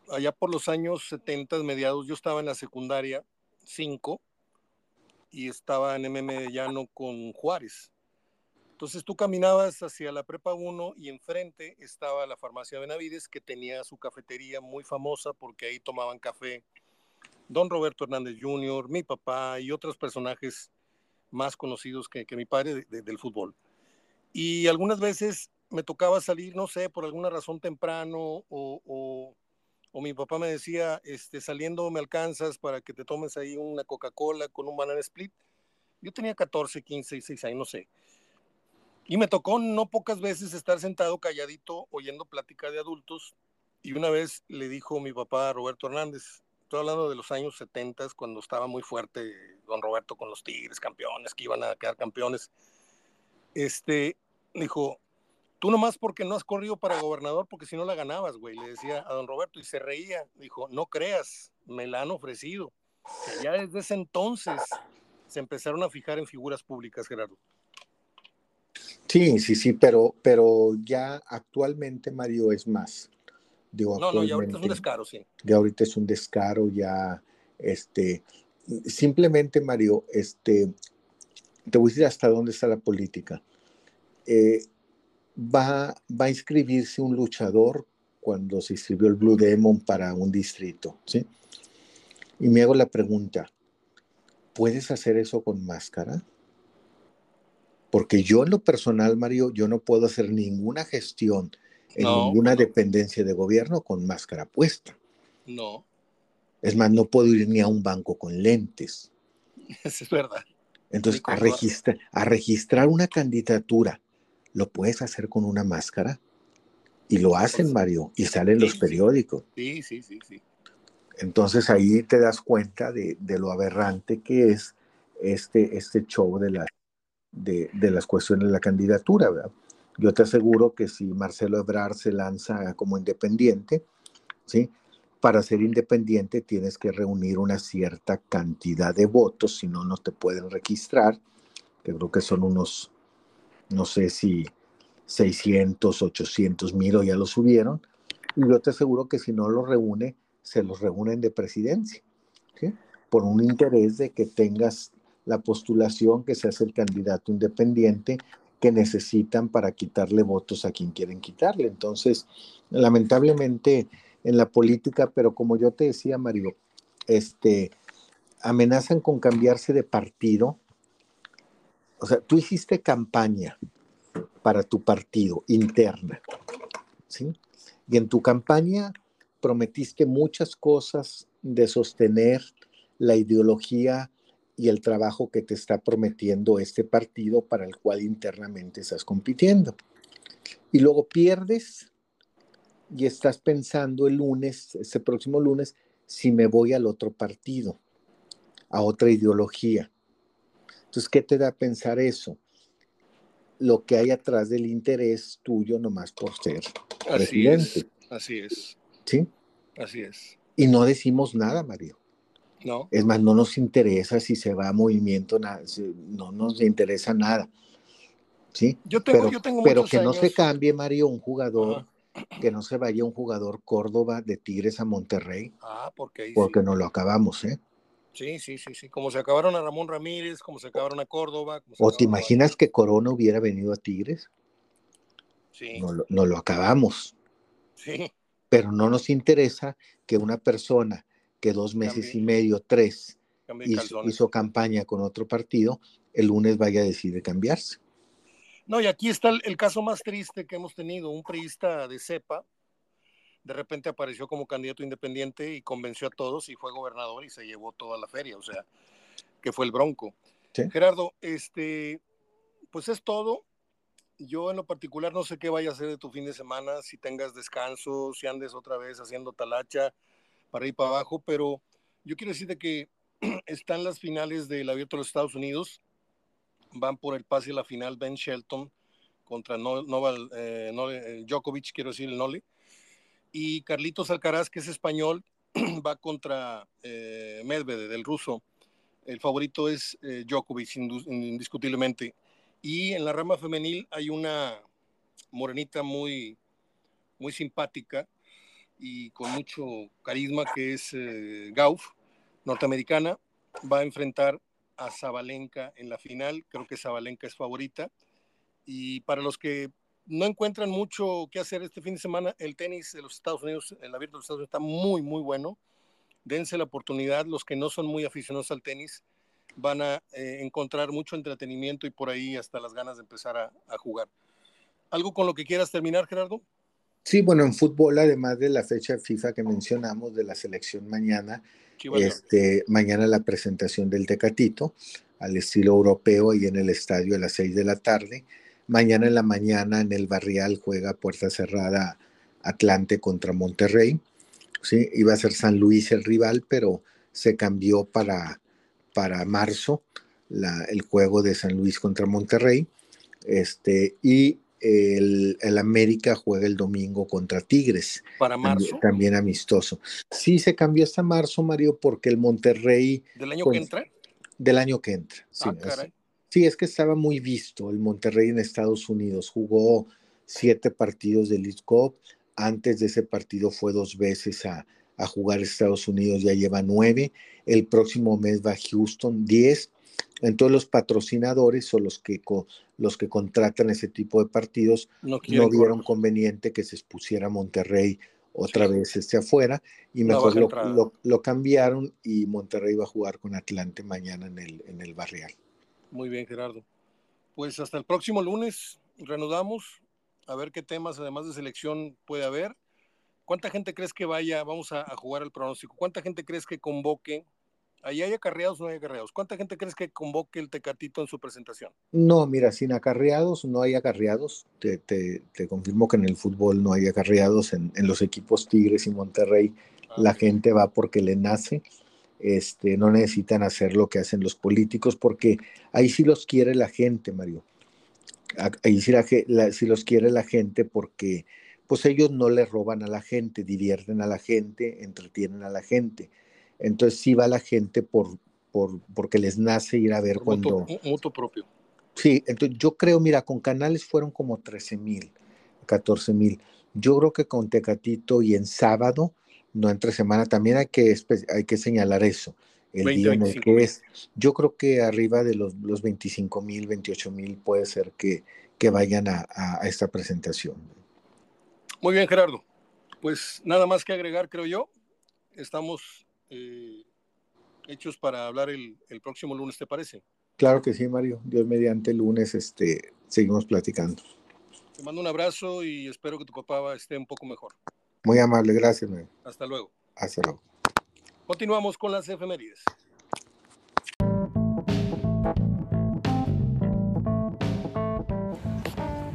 allá por los años 70, mediados, yo estaba en la secundaria 5 y estaba en MM Llano con Juárez. Entonces tú caminabas hacia la Prepa 1 y enfrente estaba la farmacia Benavides que tenía su cafetería muy famosa porque ahí tomaban café don Roberto Hernández Jr., mi papá y otros personajes más conocidos que, que mi padre de, de, del fútbol. Y algunas veces me tocaba salir, no sé, por alguna razón temprano o, o, o mi papá me decía, este, saliendo me alcanzas para que te tomes ahí una Coca-Cola con un banana split. Yo tenía 14, 15, 16 años, no sé. Y me tocó no pocas veces estar sentado calladito oyendo plática de adultos. Y una vez le dijo mi papá Roberto Hernández, estoy hablando de los años 70, cuando estaba muy fuerte don Roberto con los Tigres, campeones, que iban a quedar campeones. Este, dijo, tú nomás porque no has corrido para gobernador, porque si no la ganabas, güey, le decía a don Roberto y se reía. Dijo, no creas, me la han ofrecido. Ya desde ese entonces se empezaron a fijar en figuras públicas, Gerardo. Sí, sí, sí, pero, pero ya actualmente, Mario, es más. Digo, no, no, ya ahorita es un descaro, sí. Ya ahorita es un descaro, ya, este, simplemente, Mario, este, te voy a decir hasta dónde está la política. Eh, va, va a inscribirse un luchador cuando se inscribió el Blue Demon para un distrito, ¿sí? Y me hago la pregunta, ¿puedes hacer eso con máscara? Porque yo en lo personal, Mario, yo no puedo hacer ninguna gestión en no, ninguna no. dependencia de gobierno con máscara puesta. No. Es más, no puedo ir ni a un banco con lentes. Eso es verdad. Entonces, a, registra a registrar una candidatura lo puedes hacer con una máscara. Y lo hacen, Mario, y salen los periódicos. Sí, sí, sí, sí. Entonces ahí te das cuenta de, lo aberrante que es este, este show de, la, de, las cuestiones de la candidatura. ¿verdad? Yo te aseguro que si Marcelo Ebrard se lanza como independiente, ¿sí? para ser independiente tienes que reunir una cierta cantidad de votos, si no, no te pueden registrar, que creo que son unos, no sé si 600, 800 mil o ya lo subieron. Y yo te aseguro que si no lo reúne, se los reúnen de presidencia, por un interés de que tengas la postulación, que seas el candidato independiente que necesitan para quitarle votos a quien quieren quitarle. Entonces, lamentablemente, en la política, pero como yo te decía, Mario, este, amenazan con cambiarse de partido. O sea, tú hiciste campaña para tu partido interna, ¿sí? Y en tu campaña prometiste muchas cosas de sostener la ideología y el trabajo que te está prometiendo este partido para el cual internamente estás compitiendo. Y luego pierdes y estás pensando el lunes, ese próximo lunes, si me voy al otro partido, a otra ideología. Entonces, ¿qué te da a pensar eso? Lo que hay atrás del interés tuyo nomás por ser así Es, así es. ¿Sí? Así es. Y no decimos nada, Mario. No. Es más, no nos interesa si se va a movimiento, no nos interesa nada. ¿Sí? Yo tengo, pero, yo tengo pero que no se cambie, Mario, un jugador que no se vaya un jugador Córdoba de Tigres a Monterrey. Ah, porque Porque no lo acabamos, ¿eh? Sí, sí, sí, sí. Como se acabaron a Ramón Ramírez, como se acabaron a Córdoba. ¿O te imaginas que Corona hubiera venido a Tigres? Sí. No, lo acabamos. Sí. Pero no nos interesa que una persona que dos meses y medio, tres, hizo, hizo, campaña con otro partido, el lunes vaya a decidir cambiarse. No, y aquí está el, caso más triste que hemos tenido. Un priista de cepa, de repente apareció como candidato independiente y convenció a todos y fue gobernador y se llevó toda la feria, o sea, que fue el Bronco. Gerardo, este, pues es todo. Yo en lo particular no sé qué vaya a hacer de tu fin de semana, si tengas descanso, si andes otra vez haciendo talacha para ir para abajo, pero yo quiero decirte que están las finales del Abierto de los Estados Unidos van por el pase a la final Ben Shelton contra Noval, eh, eh, Djokovic, quiero decir el Nole. Y Carlitos Alcaraz, que es español, va contra eh, Medvedev, del ruso. El favorito es eh, Djokovic, indiscutiblemente. Y en la rama femenil hay una morenita muy, muy simpática y con mucho carisma, que es Gauff, norteamericana. Va a enfrentar a Zabalenka en la final. Creo que Zabalenka es favorita. Y para los que no encuentran mucho que hacer este fin de semana, el tenis de los Estados Unidos, el abierto de los Estados Unidos está muy, muy bueno. Dense la oportunidad. Los que no son muy aficionados al tenis van a eh, encontrar mucho entretenimiento y por ahí hasta las ganas de empezar a jugar. ¿Algo con lo que quieras terminar, Gerardo? Sí, bueno, en fútbol, además de la fecha FIFA que mencionamos de la selección mañana, este, mañana la presentación del Tecatito al estilo europeo y en el estadio a las seis de la tarde. Mañana en la mañana en el Barrial juega puerta cerrada Atlante contra Monterrey. ¿sí? Iba a ser San Luis el rival, pero se cambió para, para marzo la, el juego de San Luis contra Monterrey. Este, y el, América juega el domingo contra Tigres. Para marzo. También, amistoso. Sí, se cambió hasta marzo, Mario, porque el Monterrey. ¿Del año que entra? Del año que entra. Sí, ah, sí, es que estaba muy visto el Monterrey en Estados Unidos. Jugó siete partidos de League Cup. Antes de ese partido fue dos veces a, a jugar Estados Unidos, ya lleva nueve. El próximo mes va a Houston, diez entonces los patrocinadores o los que, los que contratan ese tipo de partidos no, vieron conveniente que se expusiera Monterrey otra vez este afuera y mejor lo, cambiaron y Monterrey va a jugar con Atlante mañana en el, en el Barrial. Muy bien, Gerardo. Pues hasta el próximo lunes reanudamos a ver qué temas además de selección puede haber. ¿Cuánta gente crees que vaya? Vamos a, a jugar el pronóstico. ¿Cuánta gente crees que convoque Ahí hay acarreados o no hay acarreados. ¿Cuánta gente crees que convoque el Tecatito en su presentación? No, mira, sin acarreados no hay acarreados. Te, te, te confirmo que en el fútbol no hay acarreados. En, en los equipos Tigres y Monterrey ah, la gente va porque le nace. Este, no necesitan hacer lo que hacen los políticos porque ahí sí los quiere la gente, Mario. Ahí sí, la, sí los quiere la gente porque pues ellos no le roban a la gente, divierten a la gente, entretienen a la gente entonces sí va la gente por, por, porque les nace ir a ver cuando... Mutuo, propio. Sí, entonces yo creo, mira, con canales fueron como 13 mil, 14 mil. Yo creo que con Tecatito y en sábado, no entre semana, también hay que, hay que señalar eso. El día en el que es. Yo creo que arriba de los, los 25 mil, 28 mil puede ser que, que vayan a, a, esta presentación. Muy bien, Gerardo. Pues nada más que agregar, creo yo. Estamos eh, hechos para hablar el, el, próximo lunes, ¿te parece? Claro que sí, Mario. Dios mediante el lunes este, seguimos platicando. Te mando un abrazo y espero que tu papá esté un poco mejor. Muy amable, gracias. Mario. Hasta luego. Hasta luego. Continuamos con las efemérides.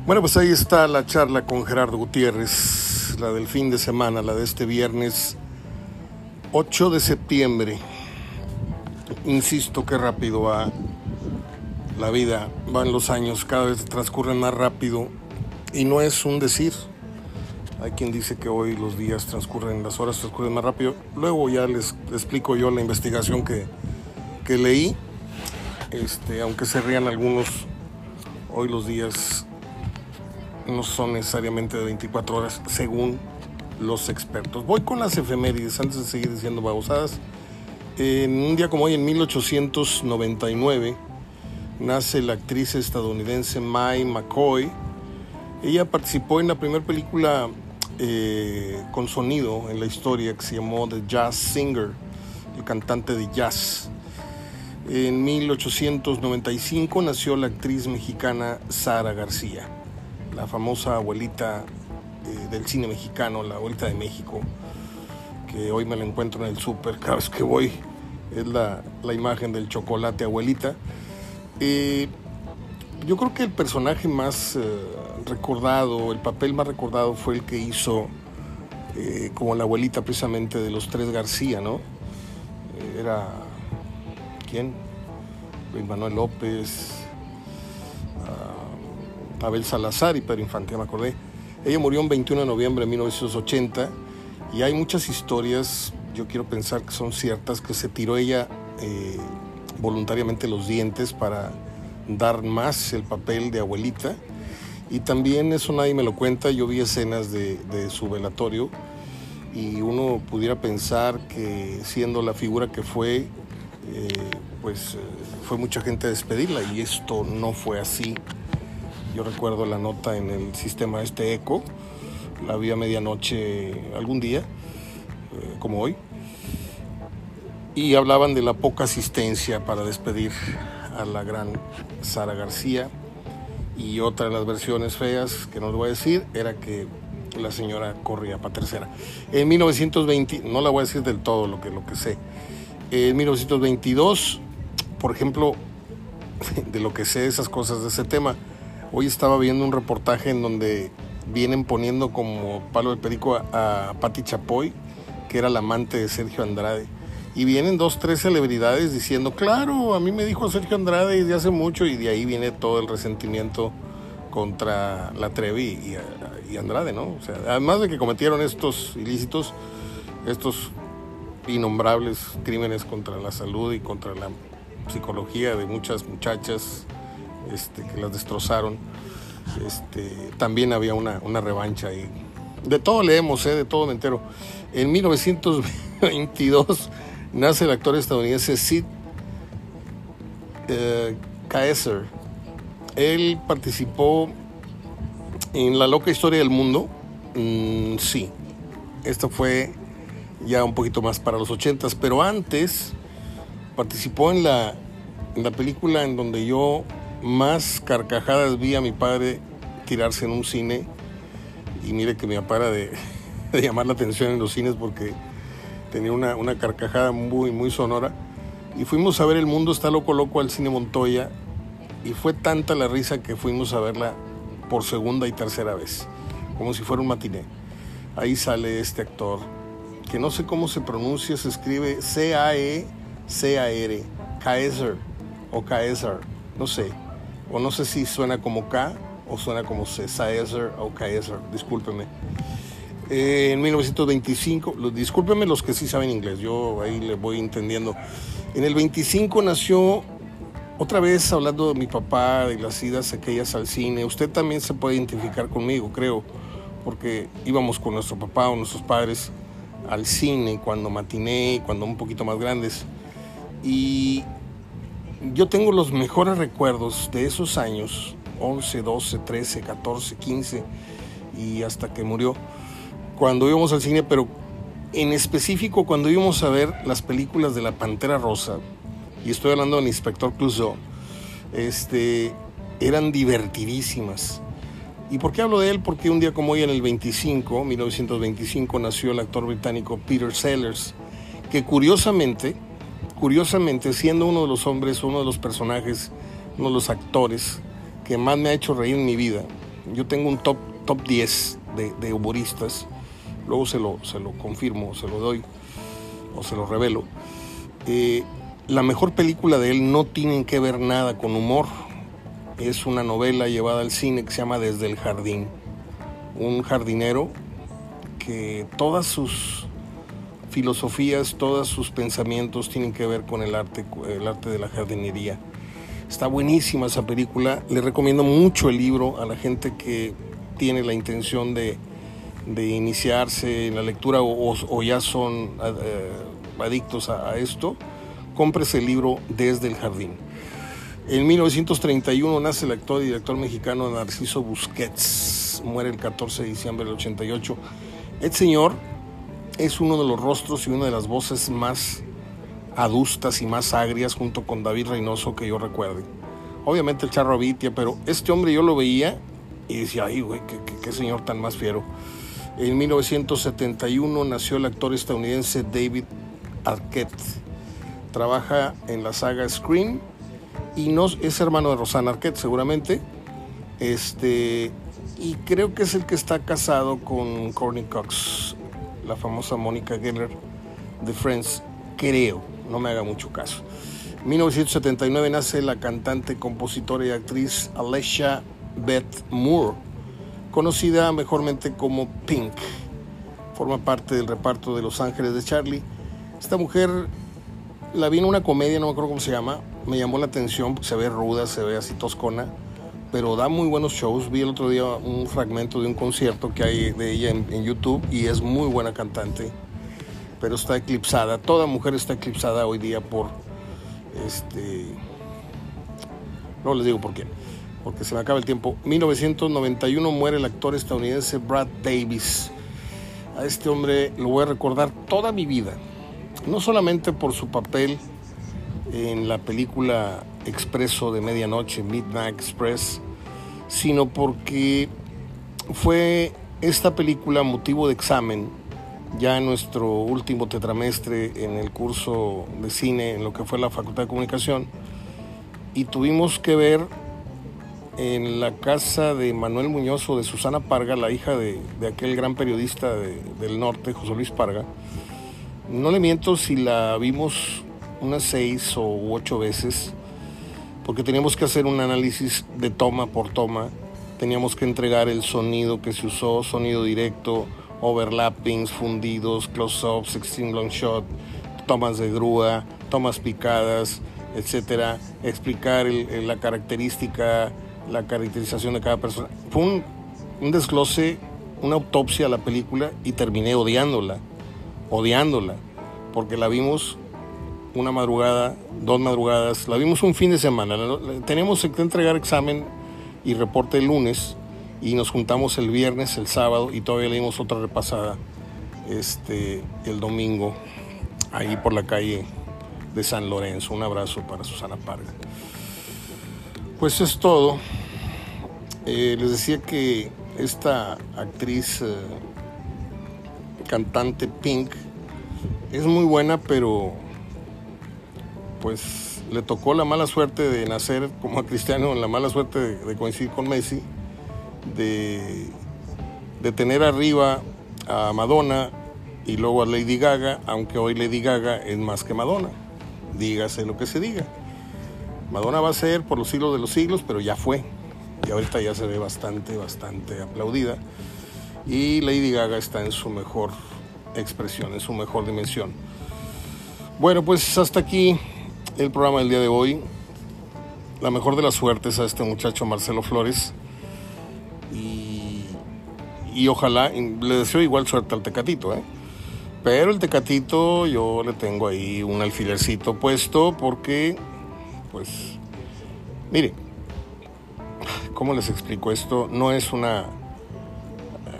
Bueno, pues ahí está la charla con Gerardo Gutiérrez, la del fin de semana, la de este viernes 8 de septiembre. Insisto, qué rápido va la vida, van los años, cada vez transcurren más rápido y no es un decir. Hay quien dice que hoy los días transcurren, las horas transcurren más rápido. Luego ya les explico yo la investigación que, que leí. Este, aunque se rían algunos, hoy los días no son necesariamente de 24 horas, según los expertos. Voy con las efemérides antes de seguir diciendo babosadas. En un día como hoy, en 1899, nace la actriz estadounidense Mae McCoy. Ella participó en la primera película eh, con sonido en la historia que se llamó The Jazz Singer, el cantante de jazz. En 1895 nació la actriz mexicana Sara García, la famosa abuelita eh, del cine mexicano, la Vuelta de México, que hoy me la encuentro en el súper cada vez que voy, es la, la imagen del chocolate abuelita. Eh, yo creo que el personaje más eh, recordado, el papel más recordado fue el que hizo como la abuelita precisamente de los tres García, ¿no? era, ¿quién? Luis Manuel López, ah, Abel Salazar y Pedro Infante, me acordé. Ella murió el 21 de noviembre de 1980 y hay muchas historias, yo quiero pensar que son ciertas, que se tiró ella eh, voluntariamente los dientes para dar más el papel de abuelita. Y también eso nadie me lo cuenta, yo vi escenas de, su velatorio y uno pudiera pensar que siendo la figura que fue, eh, pues eh, fue mucha gente a despedirla y esto no fue así. Yo recuerdo la nota en el sistema este ECO, la vi a medianoche algún día, eh, como hoy, y hablaban de la poca asistencia para despedir a la gran Sara García. Y otra de las versiones feas, que no les voy a decir, era que la señora corría para tercera. En 1920, no la voy a decir del todo lo que, lo que sé, en 1922, por ejemplo, de lo que sé esas cosas de ese tema, Hoy estaba viendo un reportaje en donde vienen poniendo como palo de perico a, a Patti Chapoy, que era la amante de Sergio Andrade. Y vienen dos, tres celebridades diciendo, claro, a mí me dijo Sergio Andrade desde hace mucho y de ahí viene todo el resentimiento contra la Trevi y, Andrade, ¿no? O sea, además de que cometieron estos ilícitos, estos innombrables crímenes contra la salud y contra la psicología de muchas muchachas este, que las destrozaron. Este, también había una, revancha ahí. De todo leemos, ¿eh? de todo me entero. En 1922 nace el actor estadounidense Sid eh, Kaiser. Él participó en La loca historia del mundo. Mm, sí, esto fue ya un poquito más para los ochentas, pero antes participó en la película en donde yo más carcajadas vi a mi padre tirarse en un cine y mire que me apara de, llamar la atención en los cines porque tenía una, carcajada muy, muy sonora. Y fuimos a ver El Mundo está loco loco al cine Montoya y fue tanta la risa que fuimos a verla por segunda y tercera vez, como si fuera un matiné. Ahí sale este actor, que no sé cómo se pronuncia, se escribe C-A-E-C-A-R, Kaiser o Kaiser, no sé, o no sé si suena como K o suena como C, Kaiser o Kaiser, discúlpeme. Eh, en 1925, discúlpeme los que sí saben inglés, yo ahí le voy entendiendo. En el 25 nació, otra vez hablando de mi papá, de las idas aquellas al cine, usted también se puede identificar conmigo, creo, porque íbamos con nuestro papá o nuestros padres al cine cuando matiné, cuando un poquito más grandes. Y yo tengo los mejores recuerdos de esos años, 11, 12, 13, 14, 15 y hasta que murió cuando íbamos al cine, pero en específico cuando íbamos a ver las películas de la Pantera Rosa, y estoy hablando del Inspector Clouseau, este, eran divertidísimas. ¿Y por qué hablo de él? Porque un día como hoy, en el 25, 1925, nació el actor británico Peter Sellers, que curiosamente, curiosamente, siendo uno de los hombres, uno de los personajes, uno de los actores que más me ha hecho reír en mi vida, yo tengo un top, top 10 de, humoristas, luego se lo, se lo confirmo, se lo doy o se lo revelo. Eh, la mejor película de él no tiene que ver nada con humor. Es una novela llevada al cine que se llama Desde el Jardín. Un jardinero que todas sus filosofías, todos sus pensamientos tienen que ver con el arte, el arte de la jardinería. Está buenísima esa película. Le recomiendo mucho el libro a la gente que tiene la intención de, de iniciarse en la lectura o, ya son eh, adictos a, esto, compres el libro Desde el Jardín. En 1931 nace el actor y director mexicano Narciso Busquets, muere el 14 de diciembre del 88. El señor es uno de los rostros y una de las voces más adustas y más agrias junto con David Reynoso que yo recuerde. Obviamente el Charro Abitia, pero este hombre yo lo veía y decía, ay, güey, qué, señor tan más fiero. En 1971 nació el actor estadounidense David Arquette. Trabaja en la saga Scream y no, es hermano de Rosanna Arquette seguramente. Este, y creo que es el que está casado con Courtney Cox, la famosa Mónica Geller de Friends. Creo, no me haga mucho caso. En 1979 nace la cantante, compositora y actriz Alessia Beth Moore conocida mejormente como Pink. Forma parte del reparto de Los Ángeles de Charlie. Esta mujer la vi en una comedia, no me acuerdo cómo se llama, me llamó la atención, se ve ruda, se ve así toscona, pero da muy buenos shows. Vi el otro día un fragmento de un concierto que hay de ella en, YouTube y es muy buena cantante, pero está eclipsada. Toda mujer está eclipsada hoy día por este. No les digo por qué porque se me acaba el tiempo. 1991 muere el actor estadounidense Brad Davis. A este hombre lo voy a recordar toda mi vida, no solamente por su papel en la película Expreso de Medianoche, Midnight Express, sino porque fue esta película motivo de examen ya en nuestro último tetramestre en el curso de cine en lo que fue la Facultad de Comunicación y tuvimos que ver en la casa de Manuel Muñoz o de Susana Parga, la hija de, aquel gran periodista del norte, José Luis Parga. No le miento si la vimos unas seis o ocho veces, porque teníamos que hacer un análisis de toma por toma, teníamos que entregar el sonido que se usó, sonido directo, overlappings, fundidos, close-ups, extreme long shot, tomas de grúa, tomas picadas, etcétera, explicar la característica la caracterización de cada persona. Fue un, un desglose, una autopsia a la película y terminé odiándola, odiándola, porque la vimos una madrugada, dos madrugadas, la vimos un fin de semana. Tenemos que entregar examen y reporte el lunes y nos juntamos el viernes, el sábado y todavía le dimos otra repasada este, el domingo ahí por la calle de San Lorenzo. Un abrazo para Susana Parga. Pues es todo. Eh, les decía que esta actriz eh, cantante Pink es muy buena, pero pues le tocó la mala suerte de nacer como a Cristiano, la mala suerte de, coincidir con Messi, de, de tener arriba a Madonna y luego a Lady Gaga, aunque hoy Lady Gaga es más que Madonna, dígase lo que se diga. Madonna va a ser por los siglos de los siglos, pero ya fue. Y ahorita ya se ve bastante, bastante aplaudida. Y Lady Gaga está en su mejor expresión, en su mejor dimensión. Bueno, pues hasta aquí el programa del día de hoy. La mejor de las suertes a este muchacho Marcelo Flores. Y, y ojalá, le deseo igual suerte al Tecatito, ¿eh? Pero el Tecatito yo le tengo ahí un alfilercito puesto porque, pues, mire, ¿cómo les explico esto? No es una,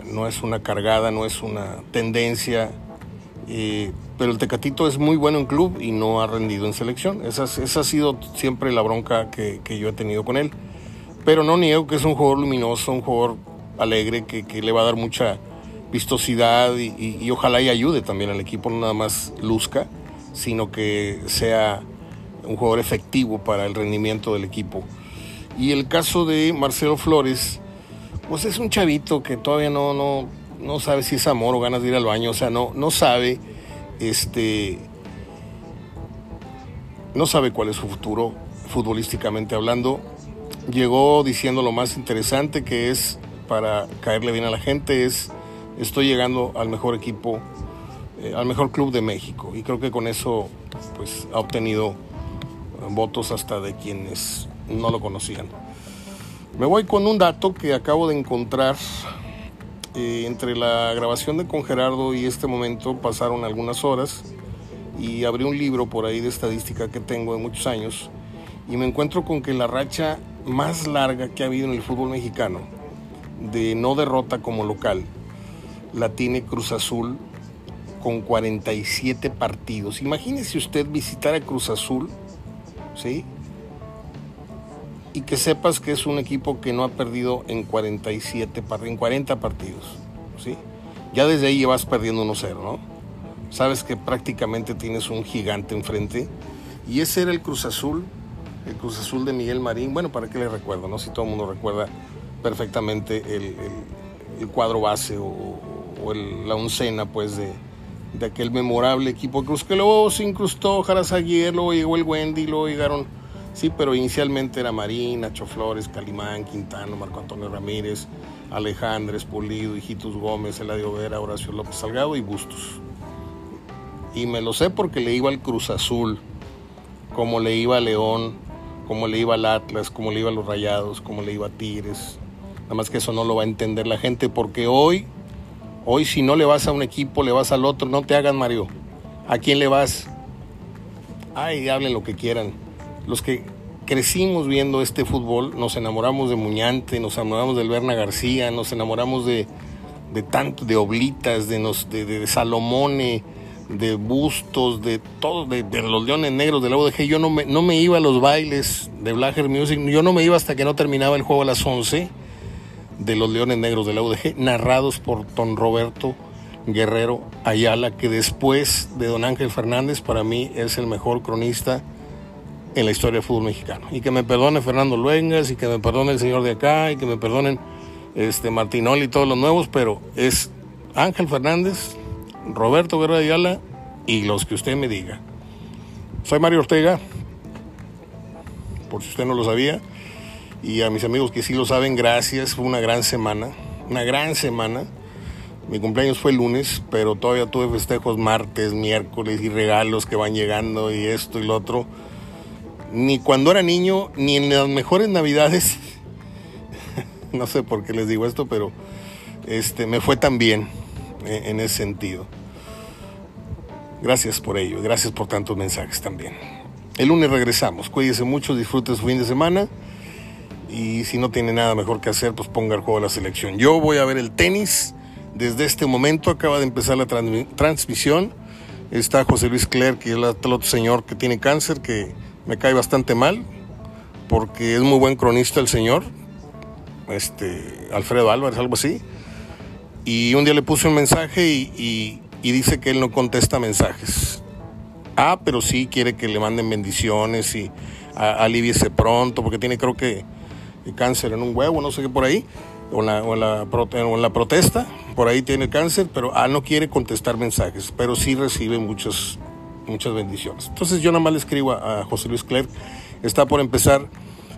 no es una cargada, no es una tendencia, eh, pero el Tecatito es muy bueno en club y no ha rendido en selección. Esa, esa ha sido siempre la bronca que, que, yo he tenido con él. Pero no niego que es un jugador luminoso, un jugador alegre que, que le va a dar mucha vistosidad y, ojalá y ayude también al equipo, no nada más luzca, sino que sea un jugador efectivo para el rendimiento del equipo. Y el caso de Marcelo Flores, pues es un chavito que todavía no, no, no sabe si es amor o ganas de ir al baño, o sea, no, no sabe, este, no sabe cuál es su futuro futbolísticamente hablando. Llegó diciendo lo más interesante que es para caerle bien a la gente es estoy llegando al mejor equipo, eh, al mejor club de México. Y creo que con eso pues, ha obtenido eh, votos hasta de quienes no lo conocían. Me voy con un dato que acabo de encontrar. Eh, entre la grabación de Con Gerardo y este momento pasaron algunas horas y abrí un libro por ahí de estadística que tengo de muchos años y me encuentro con que la racha más larga que ha habido en el fútbol mexicano de no derrota como local la tiene Cruz Azul con 47 partidos. Imagínese usted visitar a Cruz Azul, ¿sí? Y que sepas que es un equipo que no ha perdido en 47 en 40 partidos, ¿sí? Ya desde ahí vas perdiendo 1-0, ¿no? Sabes que prácticamente tienes un gigante enfrente y ese era el Cruz Azul, el Cruz Azul de Miguel Marín. Bueno, ¿para qué le recuerdo, no? Si todo el mundo recuerda perfectamente el, el cuadro base o, o la oncena pues de, aquel memorable equipo Cruz que luego se incrustó Jarazaguer, luego llegó el Wendy, luego llegaron, sí, pero inicialmente era Marín, Nacho Flores, Calimán, Quintano, Marco Antonio Ramírez, Alejandres, Pulido, Hijitus Gómez, Eladio Vera, Horacio López Salgado y Bustos. Y me lo sé porque le iba al Cruz Azul, como le iba a León, como le iba al Atlas, como le iba a los Rayados, como le iba a Tigres. Nada más que eso no lo va a entender la gente porque hoy Hoy si no le vas a un equipo, le vas al otro, no te hagan Mario. ¿A quién le vas? Ay, hablen lo que quieran. Los que crecimos viendo este fútbol, nos enamoramos de Muñante, nos enamoramos del Berna García, nos enamoramos de, de tanto, de Oblitas, de, Salomone, de Bustos, de todos, de, los Leones Negros de la UDG. Yo no me, no me iba a los bailes de Blacker Music, yo no me iba hasta que no terminaba el juego a las 11 de los Leones Negros de la UDG, narrados por don Roberto Guerrero Ayala, que después de don Ángel Fernández, para mí es el mejor cronista en la historia del fútbol mexicano. Y que me perdone Fernando Luengas, y que me perdone el señor de acá, y que me perdonen este, Martinoli y todos los nuevos, pero es Ángel Fernández, Roberto Guerrero Ayala y los que usted me diga. Soy Mario Ortega, por si usted no lo sabía. Y a mis amigos que sí lo saben, gracias. Fue una gran semana, una gran semana. Mi cumpleaños fue el lunes, pero todavía tuve festejos martes, miércoles y regalos que van llegando y esto y lo otro. Ni cuando era niño, ni en las mejores navidades. no sé por qué les digo esto, pero este, me fue tan bien eh, en ese sentido. Gracias por ello, gracias por tantos mensajes también. El lunes regresamos, cuídense mucho, disfruten su fin de semana y si no tiene nada mejor que hacer, pues ponga el juego a la selección. Yo voy a ver el tenis. Desde este momento acaba de empezar la transmisión. Está José Luis Clerc, que es el otro señor que tiene cáncer, que me cae bastante mal, porque es muy buen cronista el señor, este, Alfredo Álvarez, algo así. Y un día le puse un mensaje y, dice que él no contesta mensajes. Ah, pero sí quiere que le manden bendiciones y aliviese pronto, porque tiene creo que cáncer en un huevo, no sé qué por ahí, o en la, o la, o en la protesta, por ahí tiene cáncer, pero ah, no quiere contestar mensajes, pero sí recibe muchas, muchas bendiciones. Entonces yo nada más le escribo a, José Luis Clerc, está por empezar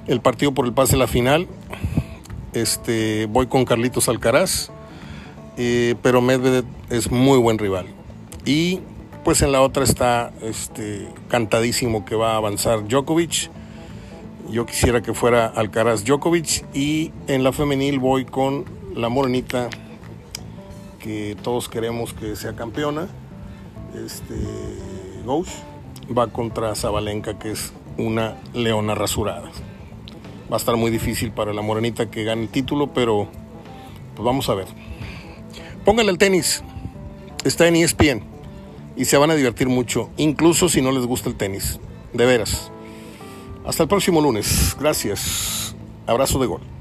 el partido por el pase a la final, este, voy con Carlitos Alcaraz, eh, pero Medvedev es muy buen rival. Y pues en la otra está este, cantadísimo que va a avanzar Djokovic. Yo quisiera que fuera Alcaraz Djokovic. Y en la femenil voy con la morenita que todos queremos que sea campeona. Este, Gauch va contra Zabalenka, que es una leona rasurada. Va a estar muy difícil para la morenita que gane el título, pero pues vamos a ver. Pónganle el tenis. Está en ESPN y se van a divertir mucho, incluso si no les gusta el tenis. De veras. Hasta el próximo lunes. Gracias. Abrazo de gol.